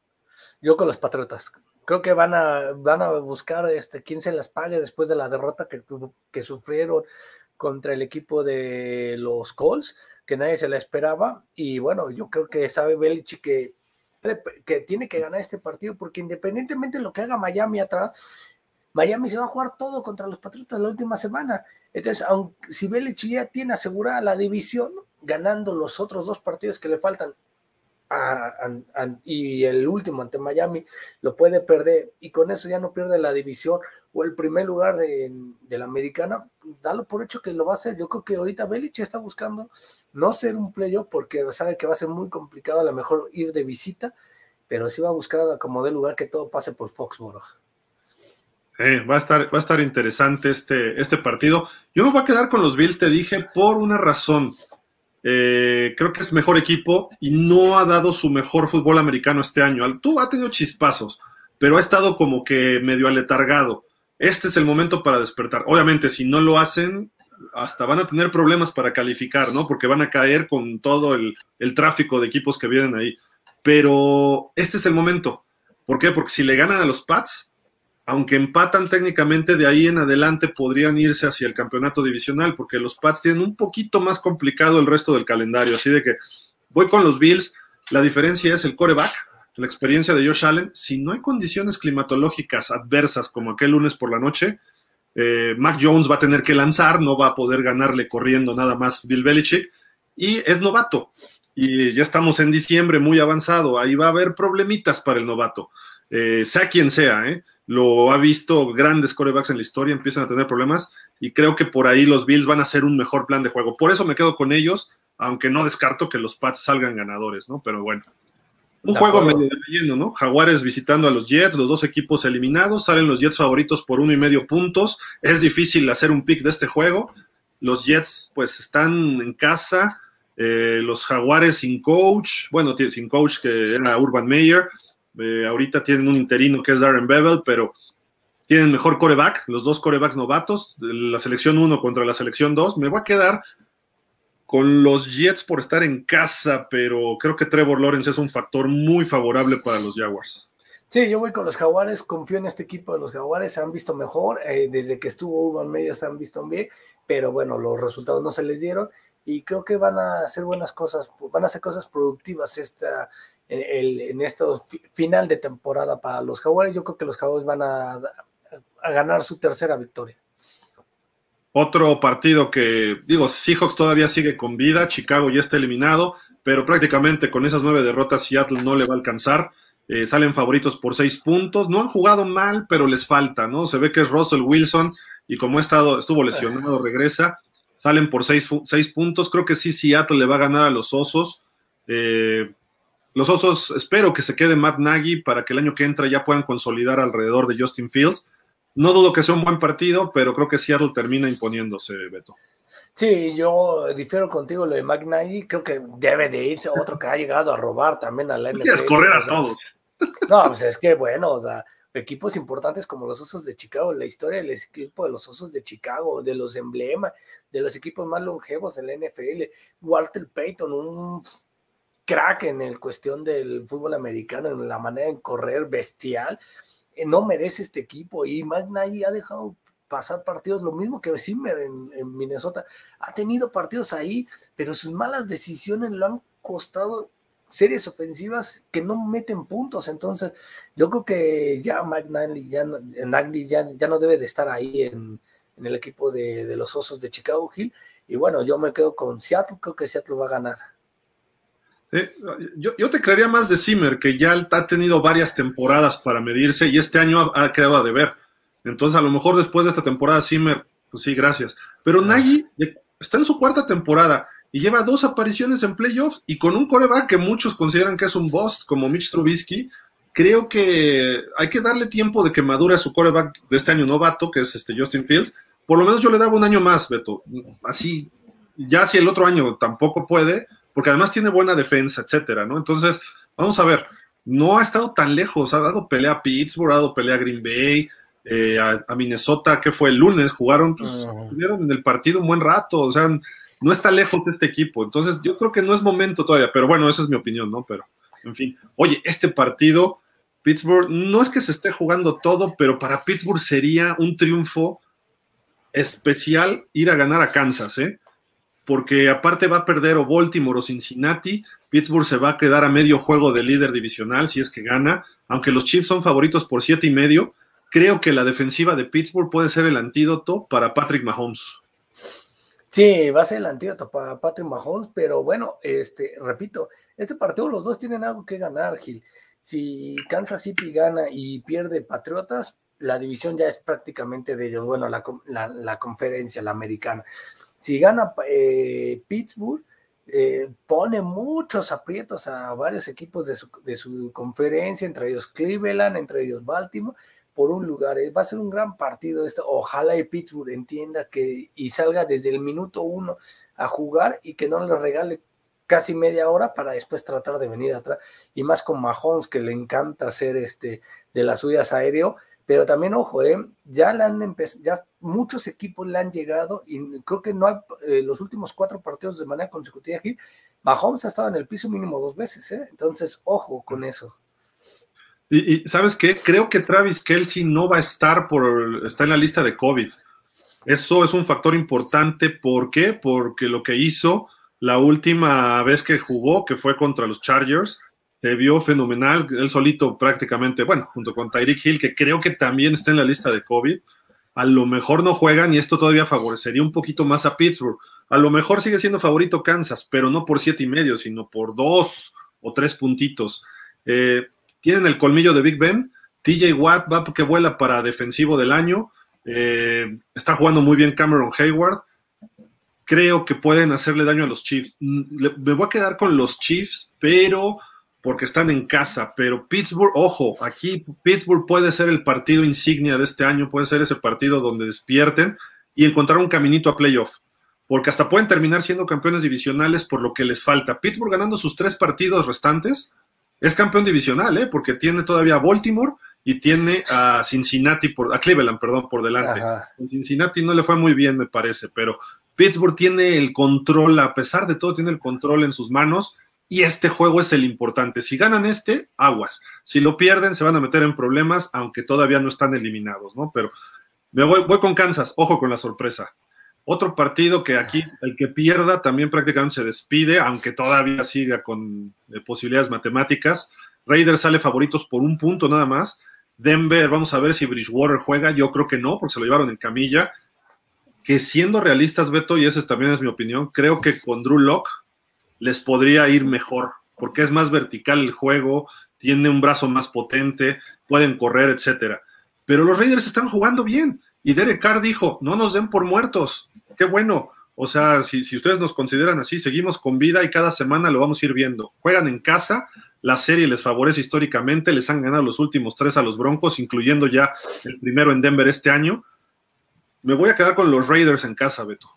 Yo con los Patriotas creo que van a, van a buscar este, quién se las pague después de la derrota que, que sufrieron contra el equipo de los Colts, que nadie se la esperaba. Y bueno, yo creo que sabe Belichick que, tiene que ganar este partido, porque independientemente de lo que haga Miami atrás, Miami se va a jugar todo contra los Patriotas la última semana. Entonces, aunque, si Belichick ya tiene asegurada la división, ganando los otros dos partidos que le faltan y el último ante Miami lo puede perder y con eso ya no pierde la división o el primer lugar de, la americana, pues, dalo por hecho que lo va a hacer. Yo creo que ahorita Belich está buscando no ser un playoff porque sabe que va a ser muy complicado a lo mejor ir de visita, pero sí va a buscar como de lugar que todo pase por Foxborough. Eh, va, a estar, va a estar interesante este, este partido. Yo me voy a quedar con los Bills, te dije, por una razón. Eh, creo que es mejor equipo y no ha dado su mejor fútbol americano este año. Tú ha tenido chispazos, pero ha estado como que medio aletargado. Este es el momento para despertar. Obviamente, si no lo hacen, hasta van a tener problemas para calificar, ¿no? Porque van a caer con todo el, el tráfico de equipos que vienen ahí. Pero este es el momento. ¿Por qué? Porque si le ganan a los Pats, aunque empatan técnicamente, de ahí en adelante podrían irse hacia el campeonato divisional, porque los Pats tienen un poquito más complicado el resto del calendario. Así de que voy con los Bills. La diferencia es el coreback, la experiencia de Josh Allen. Si no hay condiciones climatológicas adversas como aquel lunes por la noche, eh, Mac Jones va a tener que lanzar, no va a poder ganarle corriendo nada más Bill Belichick. Y es novato. Y ya estamos en diciembre muy avanzado. Ahí va a haber problemitas para el novato. Eh, sea quien sea, ¿eh? Lo ha visto grandes corebacks en la historia, empiezan a tener problemas y creo que por ahí los Bills van a hacer un mejor plan de juego. Por eso me quedo con ellos, aunque no descarto que los Pats salgan ganadores, ¿no? Pero bueno. Un juego medio relleno, ¿no? Jaguares visitando a los Jets, los dos equipos eliminados, salen los Jets favoritos por uno y medio puntos. Es difícil hacer un pick de este juego. Los Jets, pues, están en casa. Eh, los Jaguares sin coach, bueno, sin coach que era Urban Meyer. Eh, ahorita tienen un interino que es Darren Bevel, pero tienen mejor coreback, los dos corebacks novatos, la selección 1 contra la selección 2. Me voy a quedar con los Jets por estar en casa, pero creo que Trevor Lawrence es un factor muy favorable para los Jaguars. Sí, yo voy con los Jaguares, confío en este equipo de los Jaguares, se han visto mejor, eh, desde que estuvo Urban Meyer se han visto bien, pero bueno, los resultados no se les dieron y creo que van a hacer buenas cosas, van a hacer cosas productivas esta, en, esto final de temporada para los Jaguares. Yo creo que los Jaguares van a, ganar su tercera victoria. Otro partido que, digo, Seahawks todavía sigue con vida, Chicago ya está eliminado, pero prácticamente con esas nueve derrotas Seattle no le va a alcanzar. Eh, salen favoritos por seis puntos. No han jugado mal, pero les falta, ¿no? Se ve que es Russell Wilson y como ha estado, estuvo lesionado, regresa. Salen por seis, seis puntos. Creo que sí, Seattle le va a ganar a los Osos. Eh, los Osos, espero que se quede Matt Nagy para que el año que entra ya puedan consolidar alrededor de Justin Fields. No dudo que sea un buen partido, pero creo que Seattle termina imponiéndose, Beto. Sí, yo difiero contigo lo de Matt Nagy. Creo que debe de irse otro que ha llegado a robar también a la NFL. Quieres correr a todos. No, pues es que bueno, o sea, equipos importantes como los Osos de Chicago, la historia del equipo de los Osos de Chicago, de los emblemas, de los equipos más longevos de la NFL, Walter Payton, un crack en el cuestión del fútbol americano, en la manera de correr bestial, eh, no merece este equipo. Y McNally ha dejado pasar partidos, lo mismo que Zimmer en, Minnesota. Ha tenido partidos ahí, pero sus malas decisiones lo han costado series ofensivas que no meten puntos. Entonces, yo creo que ya McNally ya, ya, ya no debe de estar ahí en, el equipo de, de, los Osos de Chicago Hill. Y bueno, yo me quedo con Seattle, creo que Seattle va a ganar. Eh, yo, te creería más de Zimmer, que ya ha tenido varias temporadas para medirse y este año ha, quedado de ver. Entonces, a lo mejor después de esta temporada, Zimmer, pues sí, gracias. Pero. Nagy está en su cuarta temporada y lleva dos apariciones en playoffs y con un coreback que muchos consideran que es un boss, como Mitch Trubisky. Creo que hay que darle tiempo de que madure su coreback de este año novato, que es este Justin Fields. Por lo menos yo le daba un año más, Beto. Así, ya si el otro año tampoco puede, porque además tiene buena defensa, etcétera, ¿no? Entonces, vamos a ver, no ha estado tan lejos, ha dado pelea a Pittsburgh, ha dado pelea a Green Bay, eh, a, Minnesota, que fue el lunes, jugaron, pues, en el partido un buen rato, o sea, no está lejos de este equipo, entonces yo creo que no es momento todavía, pero bueno, esa es mi opinión, ¿no? Pero, en fin, oye, este partido, Pittsburgh, no es que se esté jugando todo, pero para Pittsburgh sería un triunfo especial ir a ganar a Kansas, ¿eh? Porque aparte va a perder o Baltimore o Cincinnati, Pittsburgh se va a quedar a medio juego de líder divisional si es que gana, aunque los Chiefs son favoritos por siete y medio, creo que la defensiva de Pittsburgh puede ser el antídoto para Patrick Mahomes. Sí, va a ser el antídoto para Patrick Mahomes, pero bueno, este, repito, este partido los dos tienen algo que ganar, Gil. Si Kansas City gana y pierde Patriotas, la división ya es prácticamente de ellos, bueno, la, la conferencia, la americana. Si gana eh, Pittsburgh, eh, pone muchos aprietos a varios equipos de su, conferencia, entre ellos Cleveland, entre ellos Baltimore, por un lugar. Eh, va a ser un gran partido esto. Ojalá y Pittsburgh entienda que y salga desde el minuto uno a jugar y que no le regale casi media hora para después tratar de venir atrás. Y más con Mahomes, que le encanta hacer este de las suyas aéreo pero también, ojo, ¿eh? ya, le han ya muchos equipos le han llegado y creo que no hay, eh, los últimos cuatro partidos de manera consecutiva aquí, Mahomes ha estado en el piso mínimo dos veces, ¿eh? entonces ojo con eso. Y, ¿sabes qué? Creo que Travis Kelsey no va a estar por, está en la lista de COVID. Eso es un factor importante. ¿Por qué? Porque lo que hizo la última vez que jugó, que fue contra los Chargers, se vio fenomenal. Él solito prácticamente, bueno, junto con Tyreek Hill, que creo que también está en la lista de COVID. A lo mejor no juegan y esto todavía favorecería un poquito más a Pittsburgh. A lo mejor sigue siendo favorito Kansas, pero no por siete y medio, sino por dos o tres puntitos. Eh, tienen el colmillo de Big Ben. TJ Watt va que vuela para defensivo del año. Eh, está jugando muy bien Cameron Hayward. Creo que pueden hacerle daño a los Chiefs. Mm, me voy a quedar con los Chiefs, pero porque están en casa. Pero Pittsburgh, ojo, aquí Pittsburgh puede ser el partido insignia de este año, puede ser ese partido donde despierten y encontrar un caminito a playoff. Porque hasta pueden terminar siendo campeones divisionales por lo que les falta. Pittsburgh ganando sus tres partidos restantes es campeón divisional, ¿eh? porque tiene todavía a Baltimore y tiene a Cincinnati, por, a Cleveland, perdón, por delante. Cincinnati no le fue muy bien, me parece, pero Pittsburgh tiene el control, a pesar de todo, tiene el control en sus manos y este juego es el importante. Si ganan este, aguas. Si lo pierden, se van a meter en problemas, aunque todavía no están eliminados, ¿no? Pero me voy, voy con Kansas, ojo con la sorpresa. Otro partido que aquí el que pierda también prácticamente se despide, aunque todavía siga con eh, posibilidades matemáticas. Raiders sale favoritos por un punto nada más. Denver, vamos a ver si Bridgewater juega. Yo creo que no, porque se lo llevaron en camilla. Que siendo realistas, Beto, y esa también es mi opinión, creo que con Drew Locke les podría ir mejor, porque es más vertical el juego, tiene un brazo más potente, pueden correr, etcétera. Pero los Raiders están jugando bien. Y Derek Carr dijo, no nos den por muertos, qué bueno. O sea, si, ustedes nos consideran así, seguimos con vida y cada semana lo vamos a ir viendo. Juegan en casa, la serie les favorece históricamente, les han ganado los últimos tres a los Broncos, incluyendo ya el primero en Denver este año. Me voy a quedar con los Raiders en casa, Beto.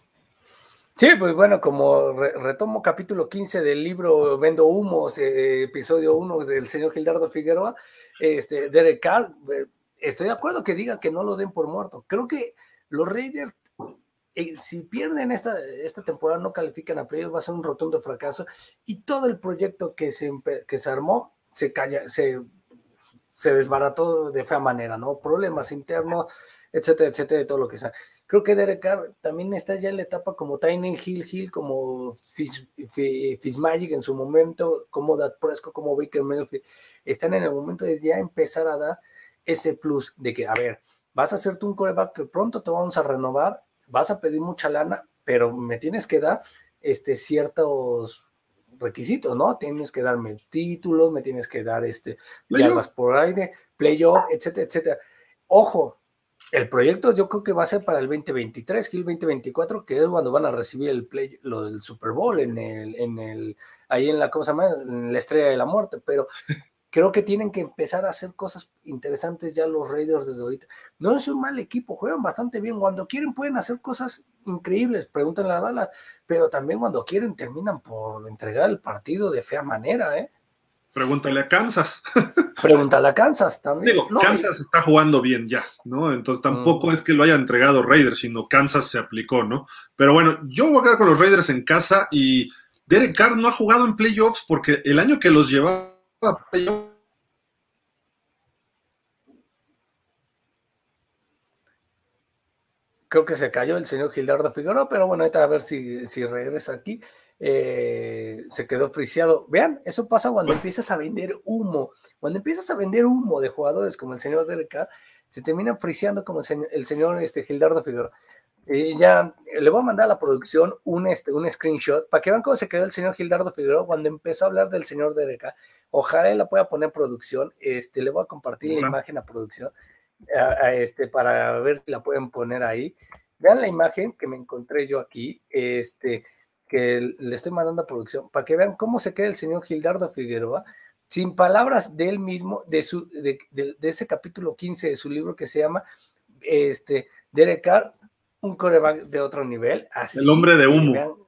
Sí, pues bueno, como retomo capítulo 15 del libro Vendo Humos, eh, episodio 1 del señor Gildardo Figueroa, este, Derek Carr, eh, estoy de acuerdo que diga que no lo den por muerto. Creo que los Raiders, eh, si pierden esta, esta temporada, no califican a playoffs, va a ser un rotundo fracaso. Y todo el proyecto que se, que se armó se, calla, se, se desbarató de fea manera, ¿no? Problemas internos, etcétera, etcétera, de todo lo que sea. Creo que Derek Carr también está ya en la etapa como Tiny Hill Hill, como Fitzmagic en su momento, como Dad Presco, como Baker Melfi, están en el momento de ya empezar a dar ese plus de que, a ver, vas a hacerte un coreback que pronto te vamos a renovar, vas a pedir mucha lana, pero me tienes que dar este, ciertos requisitos, ¿no? Tienes que darme títulos, me tienes que dar este yardas por aire, playoff, etcétera, etcétera. Ojo, el proyecto yo creo que va a ser para el 2023, el 2024, que es cuando van a recibir el play, lo del Super Bowl en el, en el, ahí en la, ¿cómo se llama? En la estrella de la muerte, pero creo que tienen que empezar a hacer cosas interesantes ya los Raiders desde ahorita. No es un mal equipo, juegan bastante bien. Cuando quieren pueden hacer cosas increíbles, pregúntenle a Dallas, pero también cuando quieren terminan por entregar el partido de fea manera, ¿eh? Pregúntale a Kansas. Pregúntale a Kansas también. Digo, Kansas está jugando bien ya, ¿no? Entonces tampoco mm. es que lo haya entregado Raiders, sino Kansas se aplicó, ¿no? Pero bueno, yo voy a quedar con los Raiders en casa y Derek Carr no ha jugado en playoffs porque el año que los llevaba Creo que se cayó el señor Gildardo Figueroa, pero bueno, ahorita a ver si, si regresa aquí. Eh, se quedó friseado. Vean, eso pasa cuando empiezas a vender humo. Cuando empiezas a vender humo de jugadores como el señor Derek se terminan friseando como el señor, este, Gildardo Figueroa. Y ya le voy a mandar a la producción un, este, un screenshot para que vean cómo se quedó el señor Gildardo Figueroa cuando empezó a hablar del señor Derek Ojalá él la pueda poner en producción. Este, le voy a compartir la imagen a producción este, para ver si la pueden poner ahí. Vean la imagen que me encontré yo aquí, este, que le estoy mandando a producción, para que vean cómo se queda el señor Gildardo Figueroa, sin palabras de él mismo, de, su, de, ese capítulo 15 de su libro que se llama este, Derek Carr, un coreback de otro nivel. el hombre de humo.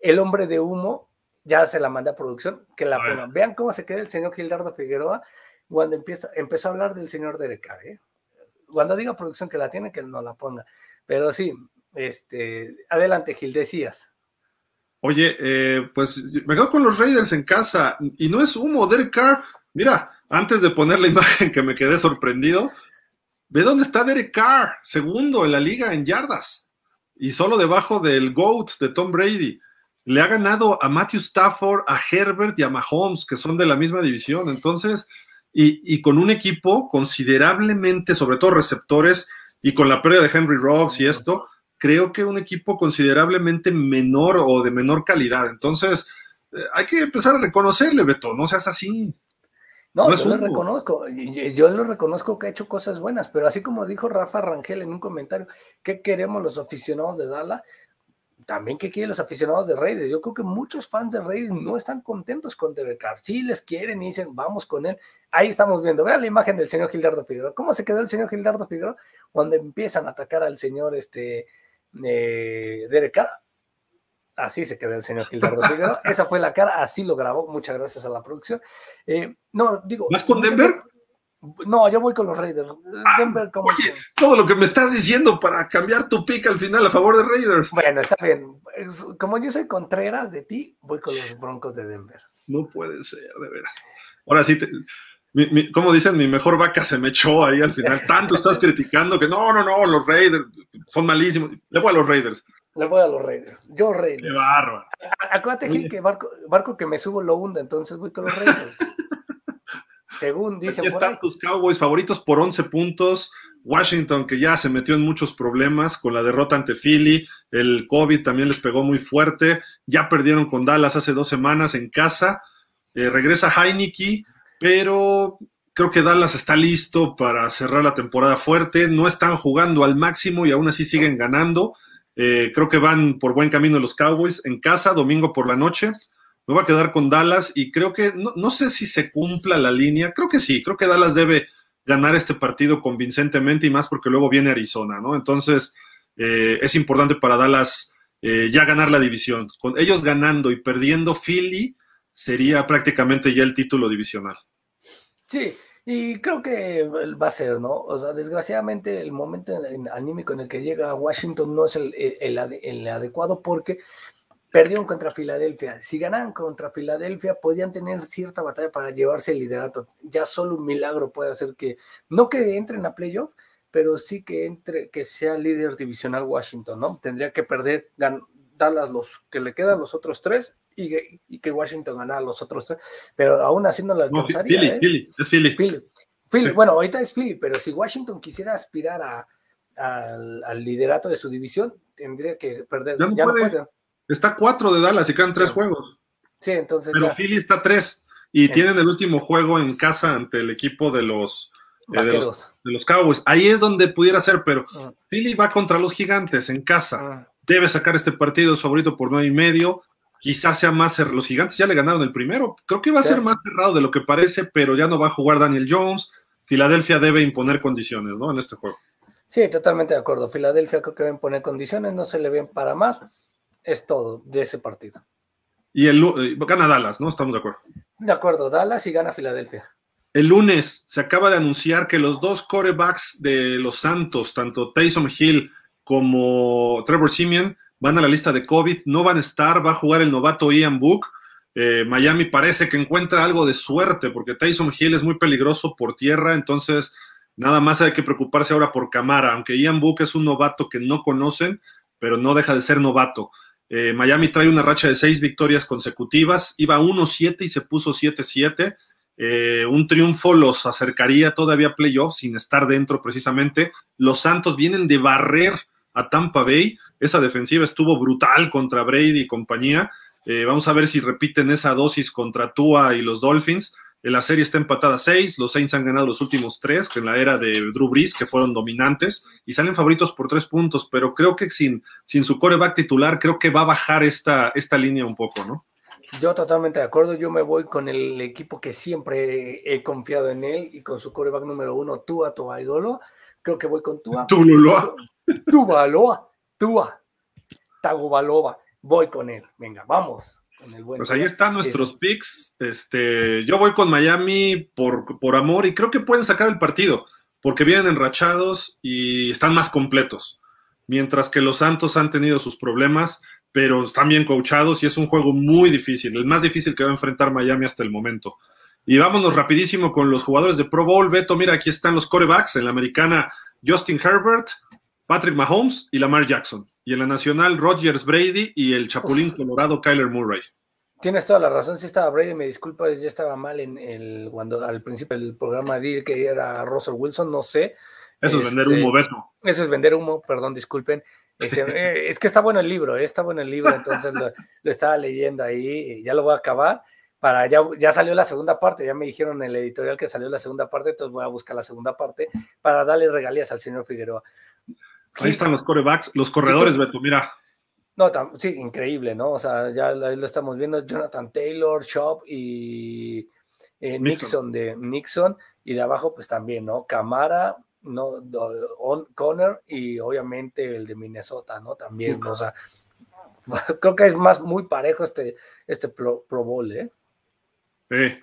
el hombre de humo, ya se la manda a producción, que la pongan. Vean cómo se queda el señor Gildardo Figueroa cuando empieza, empezó a habar del señor Derek ¿eh? Cuando diga producción que la tiene, que no la ponga. Pero sí, este, adelante, Gil, decías. Oye, eh, pues me quedo con los Raiders en casa y no es humo, Derek Carr. Mira, antes de poner la imagen que me quedé sorprendido, ve dónde está Derek Carr, segundo en la liga en yardas y solo debajo del GOAT de Tom Brady. Le ha ganado a Matthew Stafford, a Herbert y a Mahomes, que son de la misma división. Entonces, y, y con un equipo considerablemente, sobre todo receptores, y con la pérdida de Henry Rocks y esto, creo que un equipo considerablemente menor o de menor calidad. Entonces, eh, hay que empezar a reconocerle, Beto, no seas así. No, yo lo reconozco, yo lo reconozco que ha hecho cosas buenas, pero así como dijo Rafa Rangel en un comentario, ¿qué queremos los aficionados de Dallas? También qué quieren los aficionados de Raiders. Yo creo que muchos fans de Raiders no están contentos con Derek Carr. Sí les quieren y dicen, vamos con él. Ahí estamos viendo, vean la imagen del señor Gildardo Figueroa. ¿Cómo se quedó el señor Gildardo Figueroa cuando empiezan a atacar al señor este, eh, Derek Carr? Así se quedó el señor Gildardo Figueroa. Esa fue la cara, así lo grabó. Muchas gracias a la producción. Eh, no, digo. ¿Vas con Denver? No, yo voy con los Raiders. Ah, Denver, como oye, todo lo que me estás diciendo para cambiar tu pick al final a favor de Raiders. Bueno, está bien. Como yo soy Contreras de ti, voy con los Broncos de Denver. No puede ser, de veras. Ahora sí, te, como dicen, mi mejor vaca se me echó ahí al final. Tanto estás criticando que no, no, no, los Raiders son malísimos. Le voy a los Raiders. Le voy a los Raiders. Yo Raiders. Qué barro. Acuérdate, Gil, que barco, barco que me subo lo hunda, entonces voy con los Raiders. Según dicen. Aquí están tus Cowboys favoritos por 11 puntos. Washington, que ya se metió en muchos problemas con la derrota ante Philly. El COVID también les pegó muy fuerte. Ya perdieron con Dallas hace dos semanas en casa. Eh, regresa Heineke, pero creo que Dallas está listo para cerrar la temporada fuerte. No están jugando al máximo y aún así siguen ganando. Eh, creo que van por buen camino los Cowboys en casa, domingo por la noche. Me voy a quedar con Dallas y creo que, no, sé si se cumpla la línea, creo que sí, creo que Dallas debe ganar este partido convincentemente y más porque luego viene Arizona, ¿no? Entonces, eh, es importante para Dallas eh, ya ganar la división. Con ellos ganando y perdiendo Philly, sería prácticamente ya el título divisional. Sí, y creo que va a ser, ¿no? O sea, desgraciadamente el momento anímico en el que llega Washington no es el, el, adecuado porque perdieron contra Filadelfia. Si ganan contra Filadelfia, podrían tener cierta batalla para llevarse el liderato. Ya solo un milagro puede hacer que, no que entren a playoff, pero sí que entre, que sea líder divisional Washington, ¿no? Tendría que perder, Dallas los que le quedan los otros tres y que, y que Washington ganara los otros tres, pero aún así no la alcanzaría. No, Philly, ¿eh? es Philly. Philly. Bueno, ahorita es Philly, pero si Washington quisiera aspirar a, al, liderato de su división, tendría que perder. Ya no, puede. Está cuatro de Dallas y quedan tres juegos. Sí, entonces. Pero Philly está tres y tienen el último juego en casa ante el equipo de los, eh, de los, de los, Cowboys. Ahí es donde pudiera ser, pero ah. Philly va contra los gigantes en casa. Ah. Debe sacar este partido, es favorito por nueve y medio quizás sea más cerrado. Los gigantes ya le ganaron el primero. Creo que va a ser más cerrado de lo que parece, pero ya no va a jugar Daniel Jones. Filadelfia debe imponer condiciones, ¿no? En este juego. Sí, totalmente de acuerdo. Filadelfia creo que va a imponer condiciones, no se le ven para más. Es todo de ese partido. Y el eh, gana Dallas, ¿no? Estamos de acuerdo. De acuerdo, Dallas y gana Filadelfia. El lunes se acaba de anunciar que los dos corebacks de los Santos, tanto Taysom Hill como Trevor Simeon, van a la lista de COVID, no van a estar, va a jugar el novato Ian Book. Eh, Miami parece que encuentra algo de suerte porque Tyson Hill es muy peligroso por tierra, entonces nada más hay que preocuparse ahora por Camara, aunque Ian Book es un novato que no conocen, pero no deja de ser novato. Eh, Miami trae una racha de seis victorias consecutivas, iba 1-7 y se puso 7-7. Eh, un triunfo los acercaría todavía a playoffs sin estar dentro precisamente. Los Santos vienen de barrer a Tampa Bay. Esa defensiva estuvo brutal contra Brady y compañía. Eh, vamos a ver si repiten esa dosis contra Tua y los Dolphins. Eh, la serie está empatada a seis. Los Saints han ganado los últimos tres, que en la era de Drew Brees, que fueron dominantes, y salen favoritos por tres puntos. Pero creo que sin, sin su coreback titular, creo que va a bajar esta, esta línea un poco, ¿no? Yo totalmente de acuerdo. Yo me voy con el equipo que siempre he confiado en él y con su coreback número uno, Tua Tobaigolo. Creo que voy con Tua. Tululuá. Tubaloa, Tua, Tagovaloa, voy con él. Venga, vamos. pues ahí están nuestros picks. Este, yo voy con Miami por, por amor y creo que pueden sacar el partido porque vienen enrachados y están más completos. Mientras que los Santos han tenido sus problemas, pero están bien coachados y es un juego muy difícil, el más difícil que va a enfrentar Miami hasta el momento. Y vámonos rapidísimo con los jugadores de Pro Bowl. Beto, mira, aquí están los corebacks. En la americana, Justin Herbert, Patrick Mahomes y Lamar Jackson. Y en la nacional, Rogers Brady y el Chapulín Colorado, Kyler Murray. Tienes toda la razón, sí estaba Brady, me disculpa, ya estaba mal en el cuando al principio del programa di que era Russell Wilson, no sé. Eso es vender humo, este, Beto. Eso es vender humo, perdón, disculpen. Este, eh, es que está bueno el libro, eh, está bueno el libro, entonces lo, estaba leyendo ahí, ya lo voy a acabar. Para ya, ya salió la segunda parte, ya me dijeron en el editorial que salió la segunda parte, entonces voy a buscar la segunda parte para darle regalías al señor Figueroa. Ahí están los corebacks, los corredores, Beto, mira. No, sí, increíble, ¿no? O sea, ya ahí lo estamos viendo, Jonathan Taylor, Chop y eh, Nixon. de Nixon, y de abajo pues también, ¿no? Camara, no, Conner y obviamente el de Minnesota, ¿no? También, o sea, creo que es más muy parejo este, este Pro, Bowl, ¿eh? ¿eh?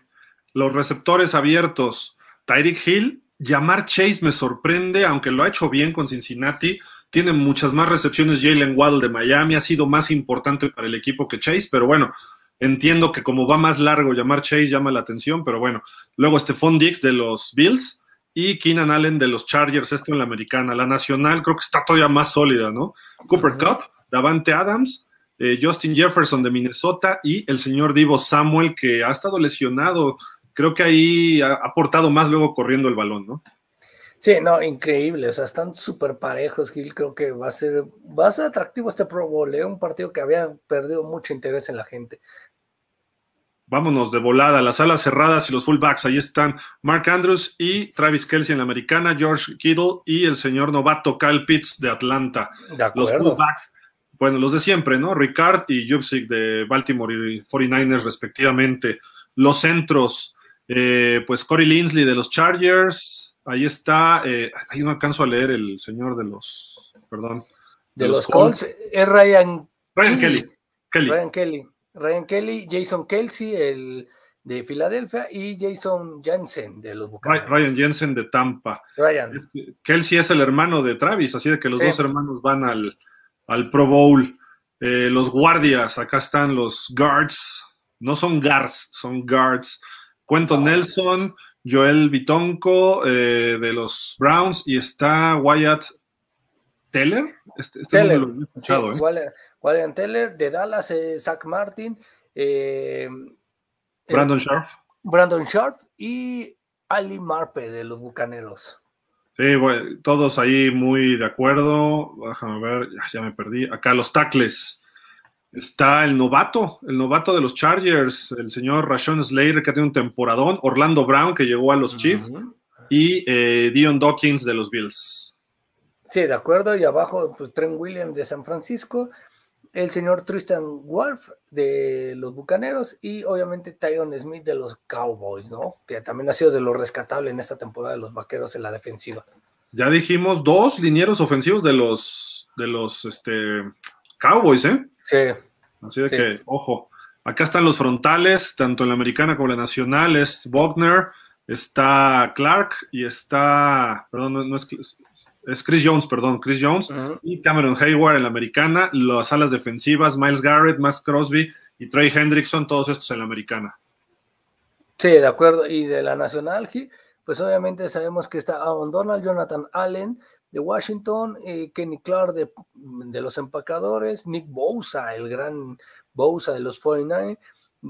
Los receptores abiertos, Tyreek Hill, Llamar Chase me sorprende, aunque lo ha hecho bien con Cincinnati, tiene muchas más recepciones Jalen Waddle de Miami, ha sido más importante para el equipo que Chase, pero bueno, entiendo que como va más largo llamar Chase llama la atención, pero bueno, luego Stephon Dix de los Bills y Keenan Allen de los Chargers, esto en la americana. La nacional creo que está todavía más sólida, ¿no? Cooper Cup, Davante Adams, eh, Justin Jefferson de Minnesota y el señor Divo Samuel que ha estado lesionado. Creo que ahí ha aportado más luego corriendo el balón, ¿no? Sí, no, increíble, o sea, están súper parejos, Gil, creo que va a ser, va a ser atractivo este Pro Bowl, ¿eh? un partido que había perdido mucho interés en la gente. Vámonos de volada, las alas cerradas y los fullbacks, ahí están Mark Andrews y Travis Kelsey en la americana, George Kittle y el señor novato Kyle Pitts de Atlanta. De los fullbacks, bueno, los de siempre, ¿no? Ricard y Jupsik de Baltimore y 49ers respectivamente. Los centros, eh, pues Corey Linsley de los Chargers, Ahí está, eh, ahí no alcanzo a leer el señor de los, perdón. De, los, Colts, es Ryan, Ryan Kelly. Ryan Kelly. Ryan Kelly, Jason Kelsey, el de Filadelfia, y Jason Jensen de los Buccaneers. Ryan Jensen de Tampa. Ryan. Kelsey es el hermano de Travis, así de que los dos hermanos van al, al Pro Bowl. Eh, los guardias, acá están los guards, no son guards, son guards. Cuento Nelson, Joel Bitonco eh, de los Browns y está Wyatt Teller. Este, este Teller. ¿eh? Wyatt, Teller de Dallas, eh, Zach Martin, Brandon Sharp. Brandon Sharp y Ali Marpe de los Bucaneros. Sí, bueno, todos ahí muy de acuerdo. Déjame ver, ya me perdí. Acá los tackles. Está el novato, el novato de los Chargers, el señor Rashon Slater, que tiene un temporadón, Orlando Brown, que llegó a los Chiefs, y eh, Dion Dawkins de los Bills. Sí, de acuerdo, y abajo, pues Trent Williams de San Francisco, el señor Tristan Wolf de los Bucaneros y obviamente Tyron Smith de los Cowboys, ¿no? Que también ha sido de lo rescatable en esta temporada de los Vaqueros en la defensiva. Ya dijimos dos linieros ofensivos de los de los este, Cowboys, ¿eh? Sí. Así de que, ojo, acá están los frontales, tanto en la americana como en la nacional, es Wagner, está Clark y está, perdón, no, es, es, Chris Jones, perdón, Chris Jones y Cameron Hayward en la americana, las alas defensivas, Miles Garrett, Max Crosby y Trey Hendrickson, todos estos en la americana. Sí, de acuerdo. Y de la nacional, pues obviamente sabemos que está Aaron Donald, Jonathan Allen, de Washington, eh, Kenny Clark de, los empacadores, Nick Bosa, el gran Bosa de los 49,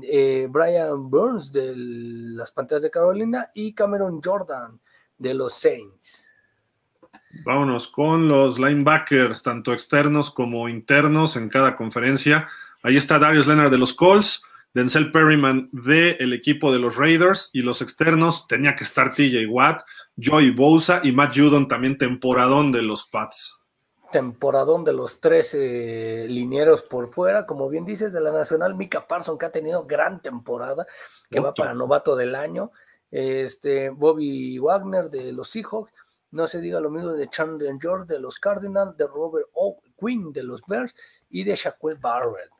eh, Brian Burns de las Panteras de Carolina y Cameron Jordan de los Saints. Vámonos con los linebackers, tanto externos como internos en cada conferencia. Ahí está Darius Leonard de los Colts, Denzel Perryman del el equipo de los Raiders y los externos tenía que estar TJ Watt, Joey Bosa y Matt Judon también temporadón de los Pats. Temporadón de los tres eh, linieros por fuera, como bien dices, de la Nacional, Mika Parson, que ha tenido gran temporada, que va para novato del año. Este, Bobby Wagner de los Seahawks, no se diga lo mismo de Chandler George de los Cardinals, de Robert O. Quinn de los Bears y de Shaquille Barrett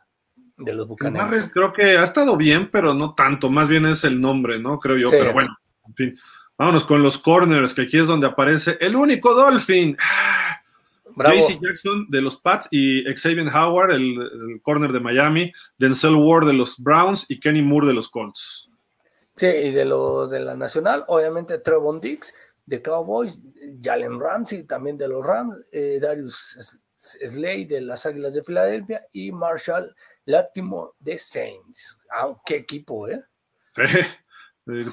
de los Bucaneros. Creo que ha estado bien, pero no tanto, más bien es el nombre, ¿no? Creo yo, pero bueno, en fin. Vámonos con los corners, que aquí es donde aparece el único Dolphin. JC Jackson de los Pats y Xavier Howard, el, corner de Miami, Denzel Ward de los Browns y Kenny Moore de los Colts. Sí, y de los de la Nacional, obviamente Trevon Dix de Cowboys, Jalen Ramsey también de los Rams, eh, Darius Slade de las Águilas de Filadelfia y Marshall Latimore de Saints. Ah, qué equipo, ¿eh?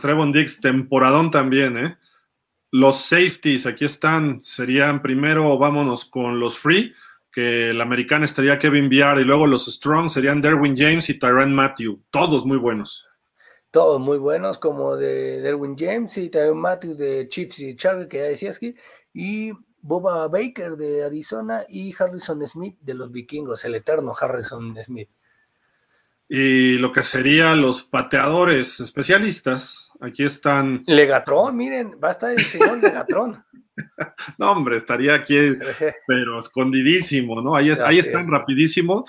Trevon Dix, temporadón también, ¿eh? Los safeties, aquí están, serían primero, vámonos con los free, que la americana estaría Kevin Biar, y luego los strong serían Derwin James y Tyron Matthew, todos muy buenos. Todos muy buenos, como de Derwin James y Tyron Matthew de Chiefs y Chávez, que ya decías aquí, y Boba Baker de Arizona y Harrison Smith de los vikingos, el eterno Harrison Smith. Y lo que serían los pateadores especialistas, aquí están. Legatron, miren, va a estar el señor Legatron. no, hombre, estaría aquí, pero escondidísimo, ¿no? Ahí, ahí están rapidísimo.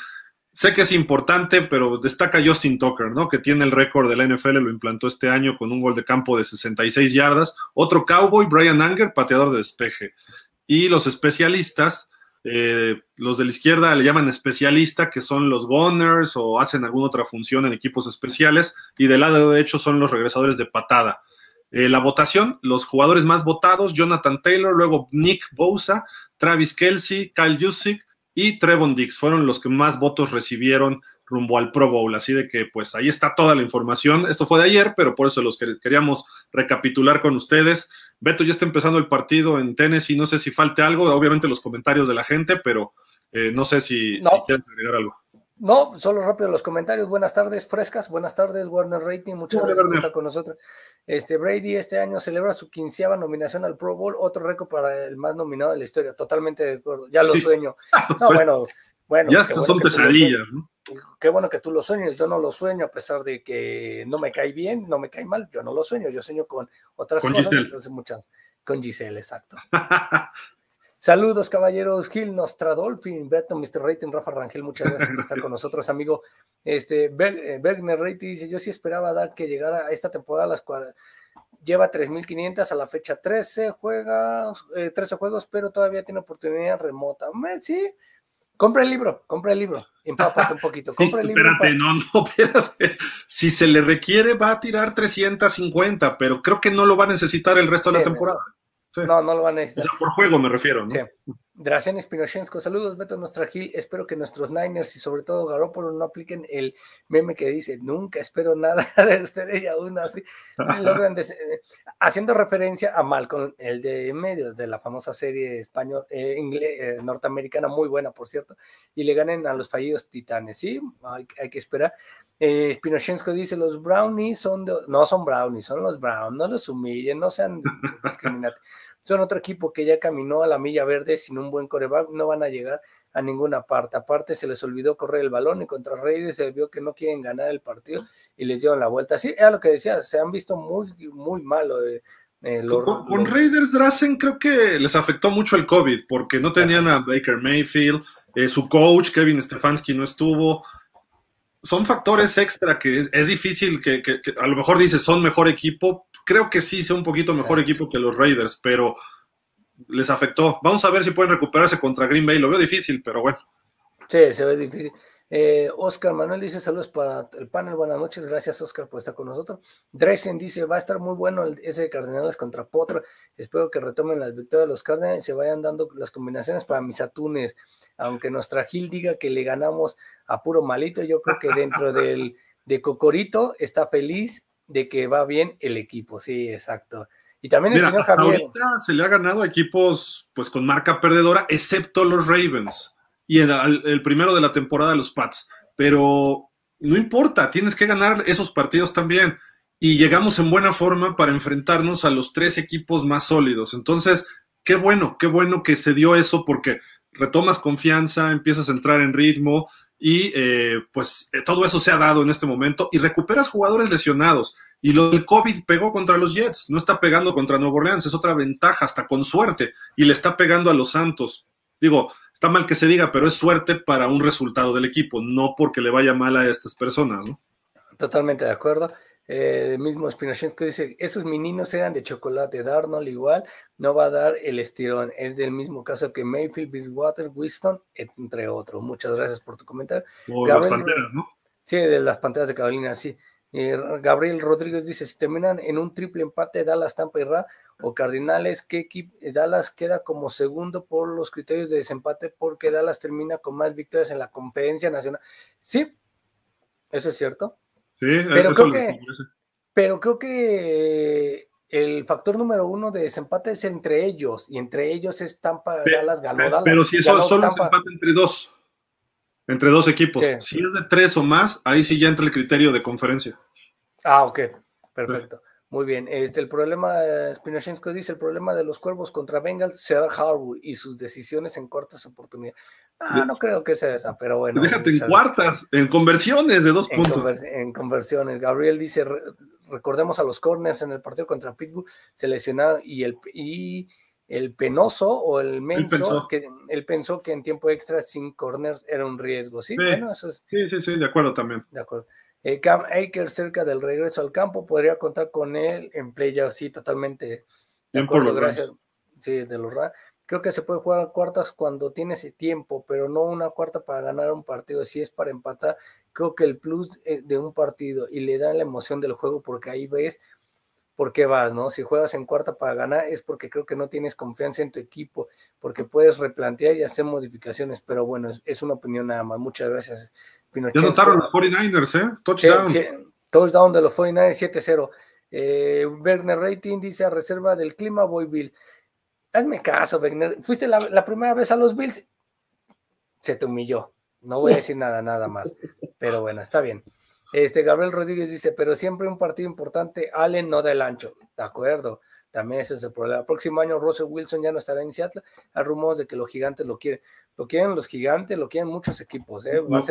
Sé que es importante, pero destaca Justin Tucker, ¿no? Que tiene el récord de la NFL, lo implantó este año con un gol de campo de 66 yardas. Otro cowboy, Brian Anger, pateador de despeje. Y los especialistas, eh, los de la izquierda le llaman especialista, que son los gunners o hacen alguna otra función en equipos especiales, y del lado derecho son los regresadores de patada. Eh, la votación, los jugadores más votados, Jonathan Taylor, luego Nick Bosa, Travis Kelsey, Kyle Jusic y Trevon Dix, fueron los que más votos recibieron rumbo al Pro Bowl. Así de que, pues ahí está toda la información. Esto fue de ayer, pero por eso los que queríamos recapitular con ustedes. Beto, ya está empezando el partido en Tennessee. No sé si falte algo, obviamente los comentarios de la gente, pero eh, no sé si, quieres agregar algo. No, solo rápido los comentarios. Buenas tardes, frescas. Buenas tardes, Warner Rating. Muchas gracias por estar con nosotros. Este, Brady este año celebra su quinceava nominación al Pro Bowl, otro récord para el más nominado de la historia. Totalmente de acuerdo. Ya lo sueño. No, bueno, bueno. Ya son pesadillas, ¿no? qué bueno que tú lo sueñes, yo no lo sueño a pesar de que no me cae bien, no me cae mal, yo no lo sueño, yo sueño con otras cosas, entonces muchas, con Giselle, exacto. Saludos, caballeros. Gil Nostradolfin, Beto, Mr. Rating, Rafa Rangel, muchas gracias por estar con nosotros, amigo. Este, Bergner eh, Rating dice: Yo sí esperaba dar que llegara a esta temporada a las cuadras. Lleva 3.500 a la fecha 13, juega 13 eh, juegos, pero todavía tiene oportunidad remota. Sí, Compra el libro, compra el libro, empápate un poquito. Compra el libro, espérate, no, no, espérate. Si se le requiere, va a tirar 350, pero creo que no lo va a necesitar el resto de la temporada. No, no lo van a necesitar. por juego me refiero, ¿no? Sí. Drazen Spinochenko, saludos, Beto Nuestra Gil. Espero que nuestros Niners y sobre todo Garoppolo no apliquen el meme que dice: Nunca espero nada de ustedes y aún así logran haciendo referencia a Malcolm, el de medio de la famosa serie español, eh, eh, norteamericana, muy buena, por cierto, y le ganen a los fallidos titanes. Sí, hay, que esperar. Eh, dice: Los brownies son de, no son brownies, son los browns, no los humillen, no sean discriminativos son otro equipo que ya caminó a la milla verde sin un buen coreback, no van a llegar a ninguna parte. Aparte, se les olvidó correr el balón y contra Reyes se vio que no quieren ganar el partido y les dieron la vuelta. Sí, era lo que decía, se han visto muy, muy malo. Eh, eh, con, Raiders Drazen creo que les afectó mucho el COVID porque no tenían a Baker Mayfield, eh, su coach Kevin Stefanski no estuvo. Son factores extra que es, difícil que, que, a lo mejor dices son mejor equipo, creo que sí sea un poquito mejor equipo que los Raiders, pero les afectó. Vamos a ver si pueden recuperarse contra Green Bay. Lo veo difícil, pero bueno. Sí, se ve difícil. Eh, Oscar Manuel dice saludos para el panel, buenas noches, gracias Oscar por estar con nosotros. Dresen dice va a estar muy bueno el, ese de Cardenales contra Potro, espero que retomen las victorias de los Cardenales y se vayan dando las combinaciones para mis atunes, aunque nuestra Gil diga que le ganamos a puro malito, yo creo que dentro del de Cocorito está feliz de que va bien el equipo, sí, exacto. Y también el señor Javier. Ahorita se le ha ganado a equipos pues con marca perdedora, excepto los Ravens y el, el primero de la temporada los Pats. Pero no importa, tienes que ganar esos partidos también. Y llegamos en buena forma para enfrentarnos a los tres equipos más sólidos. Entonces, qué bueno, qué bueno que se dio eso porque retomas confianza, empiezas a entrar en ritmo, y eh, pues eh, todo eso se ha dado en este momento y recuperas jugadores lesionados. Y lo del COVID pegó contra los Jets, no está pegando contra Nuevo Orleans, es otra ventaja, hasta con suerte, y le está pegando a los Santos. Digo, está mal que se diga, pero es suerte para un resultado del equipo, no porque le vaya mal a estas personas, ¿no? Totalmente de acuerdo. Eh, mismo que dice, esos meninos eran de chocolate, Darnold igual, no va a dar el estirón. Es del mismo caso que Mayfield, Bridgewater, Winston, entre otros. Muchas gracias por tu comentario. las panteras, ¿no? Sí, de las panteras de Carolina, sí. Eh, Gabriel Rodríguez dice, si terminan en un triple empate Dallas, Tampa y Ra o Cardinales, ¿qué equipo? Dallas queda como segundo por los criterios de desempate porque Dallas termina con más victorias en la conferencia nacional. Sí, eso es cierto. Sí, pero creo que, pero creo que el factor número uno de desempate es entre ellos, y entre ellos es Tampa, Dallas, ganó Dallas. Pero si eso solo es empate entre dos, entre dos equipos. Si es de tres o más, ahí sí ya entra el criterio de conferencia. Ah, ok, perfecto. Muy bien. Este, el problema, Spinochenko dice, el problema de los cuervos contra Bengals será Harwood y sus decisiones en cortas oportunidades. Ah, no creo que sea esa, pero bueno. Déjate en cuartas, en conversiones de dos puntos. en conversiones. Gabriel dice, recordemos a los corners en el partido contra Pittsburgh, se lesionaron y el, y el penoso o el menso, que él pensó que en tiempo extra sin corners era un riesgo. Sí, bueno, eso es, sí, sí, sí, de acuerdo también. De acuerdo. Eh, Cam Akers cerca del regreso al campo, podría contar con él en playoff, sí, totalmente. De acuerdo, gracias. Sí, de los Creo que se puede jugar a cuartas cuando tiene ese tiempo, pero no una cuarta para ganar un partido. Si es para empatar, creo que el plus eh, de un partido y le da la emoción del juego porque ahí ves por qué vas, ¿no? Si juegas en cuarta para ganar es porque creo que no tienes confianza en tu equipo, porque puedes replantear y hacer modificaciones, pero bueno, es una opinión nada más. Muchas gracias. Ya notaron los 49ers, ¿eh? Touchdown. touchdown de los 49ers 7-0. Eh, Werner Rating dice a reserva del clima, voy Bill. Hazme caso, Werner. Fuiste la, primera vez a los Bills. Se te humilló. No voy a decir nada, nada más. Pero bueno, está bien. Este Gabriel Rodríguez dice, pero siempre un partido importante, Allen no del ancho. De acuerdo. También ese es el problema. El próximo año Russell Wilson ya no estará en Seattle. Hay rumores de que los gigantes lo quieren. Lo quieren los gigantes, lo quieren muchos equipos. ¿eh? Va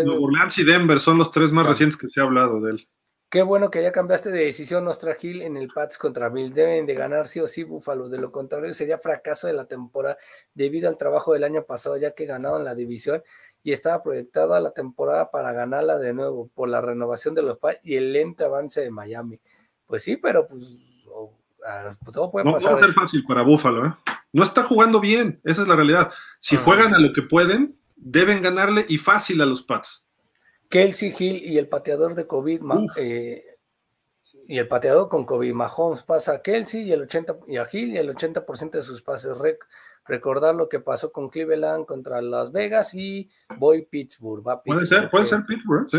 y Denver son los tres más recientes que se ha hablado de él. Qué bueno que ya cambiaste de decisión, Nostra Gil, en el Pats contra Bill. Deben de ganar sí o sí Búfalo. De lo contrario, sería fracaso de la temporada debido al trabajo del año pasado, ya que ganaron la división y estaba proyectada la temporada para ganarla de nuevo por la renovación de los Pats y el lento avance de Miami. Pues sí, pero pues Ah, pues, no, va a ser fácil para Búfalo, ¿eh? No está jugando bien, esa es la realidad. Si juegan a lo que pueden, deben ganarle y fácil a los Pats. Kelsey Hill y el pateador de COVID, eh, y el pateador con COVID, Mahomes pasa a Kelsey y, el 80, y a Hill y el 80% de sus pases. recordar lo que pasó con Cleveland contra Las Vegas y voy Pittsburgh. puede ser, puede ser Pittsburgh, sí.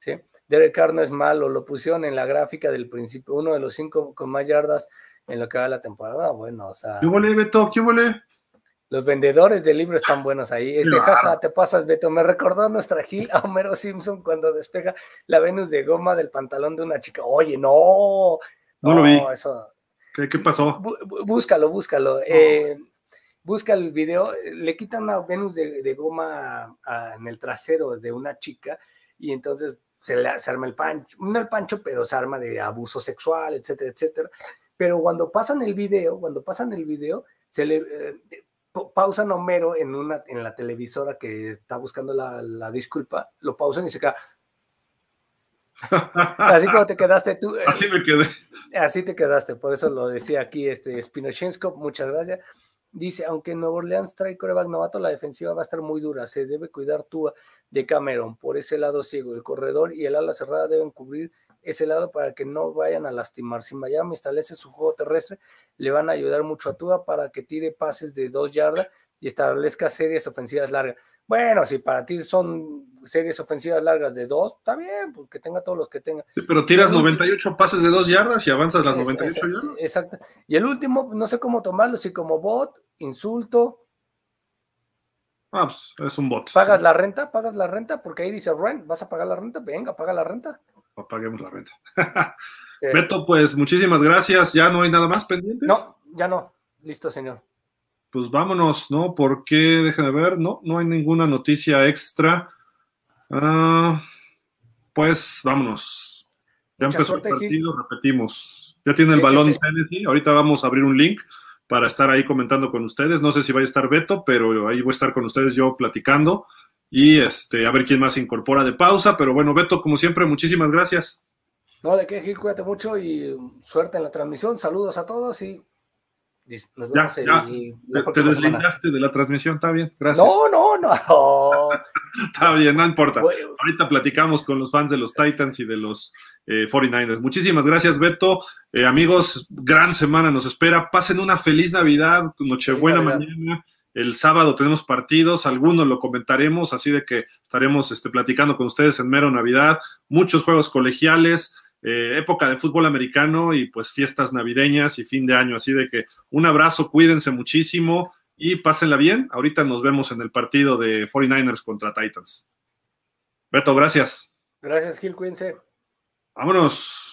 sí. Derek Carr no es malo, lo pusieron en la gráfica del principio, uno de los cinco con más yardas en lo que va la temporada. Bueno, o sea. ¿Qué huele, Beto? ¿Qué huele? Los vendedores de libros están buenos ahí. Este, jaja, te pasas, Beto. Me recordó nuestra Gil a Homero Simpson cuando despega la Venus de goma del pantalón de una chica. Oye, no. No, lo vi. Eso. ¿Qué, pasó? búscalo, búscalo. Eh, busca el video. Le quitan la Venus de, goma en el trasero de una chica y entonces se, le, arma el pancho, no el pancho, pero se arma de abuso sexual, etcétera, etcétera. Pero cuando pasan el video, cuando pasan el video, se le eh, pausan Homero en una en la televisora que está buscando la, disculpa, lo pausan y se queda. Así como te quedaste tú. Eh, así me quedé. Así te quedaste, por eso lo decía aquí este Spinochenko, muchas gracias. Dice, aunque Nuevo Orleans trae coreback novato, la defensiva va a estar muy dura. Se debe cuidar tú de Cameron por ese lado ciego. El corredor y el ala cerrada deben cubrir ese lado para que no vayan a lastimar. Si Miami establece su juego terrestre, le van a ayudar mucho a Tua para que tire pases de dos yardas y establezca series ofensivas largas. Bueno, si para ti son series ofensivas largas de dos, está bien, porque pues tenga todos los que tenga. Sí, pero tiras 98 pases de dos yardas y avanzas las 98 yardas. Exacto. Y el último, no sé cómo tomarlo, si como bot, insulto. Ah, pues es un bot. ¿Pagas la renta? ¿Pagas la renta? Porque ahí dice rent, ¿vas a pagar la renta? Venga, paga la renta. Paguemos la renta. Beto, pues muchísimas gracias. ¿Ya no hay nada más pendiente? No, ya no. Listo, señor pues vámonos, ¿no? Porque, déjenme ver, no, no hay ninguna noticia extra. Ah, pues vámonos. Ya empezó el partido, repetimos. Ya tiene el balón Tennessee. Ahorita vamos a abrir un link para estar ahí comentando con ustedes. No sé si va a estar Beto, pero ahí voy a estar con ustedes yo platicando y este, a ver quién más se incorpora de pausa. Pero bueno, Beto, como siempre, muchísimas gracias. No, de qué, Gil, cuídate mucho y suerte en la transmisión. Saludos a todos y Nos vemos ya, ya. te, deslindaste de la transmisión, está bien, gracias. No, no, no. está bien, no importa. Ahorita platicamos con los fans de los Titans y de los 49ers. Eh, Muchísimas gracias, Beto. Eh, amigos, gran semana nos espera. Pasen una feliz Navidad, Nochebuena mañana. El sábado tenemos partidos, algunos lo comentaremos, así de que estaremos este, platicando con ustedes en mero Navidad. Muchos juegos colegiales. Eh, época de fútbol americano y pues fiestas navideñas y fin de año. Así de que un abrazo, cuídense muchísimo y pásenla bien. Ahorita nos vemos en el partido de 49ers contra Titans. Beto, gracias. Gracias, Gil, cuídense. Vámonos.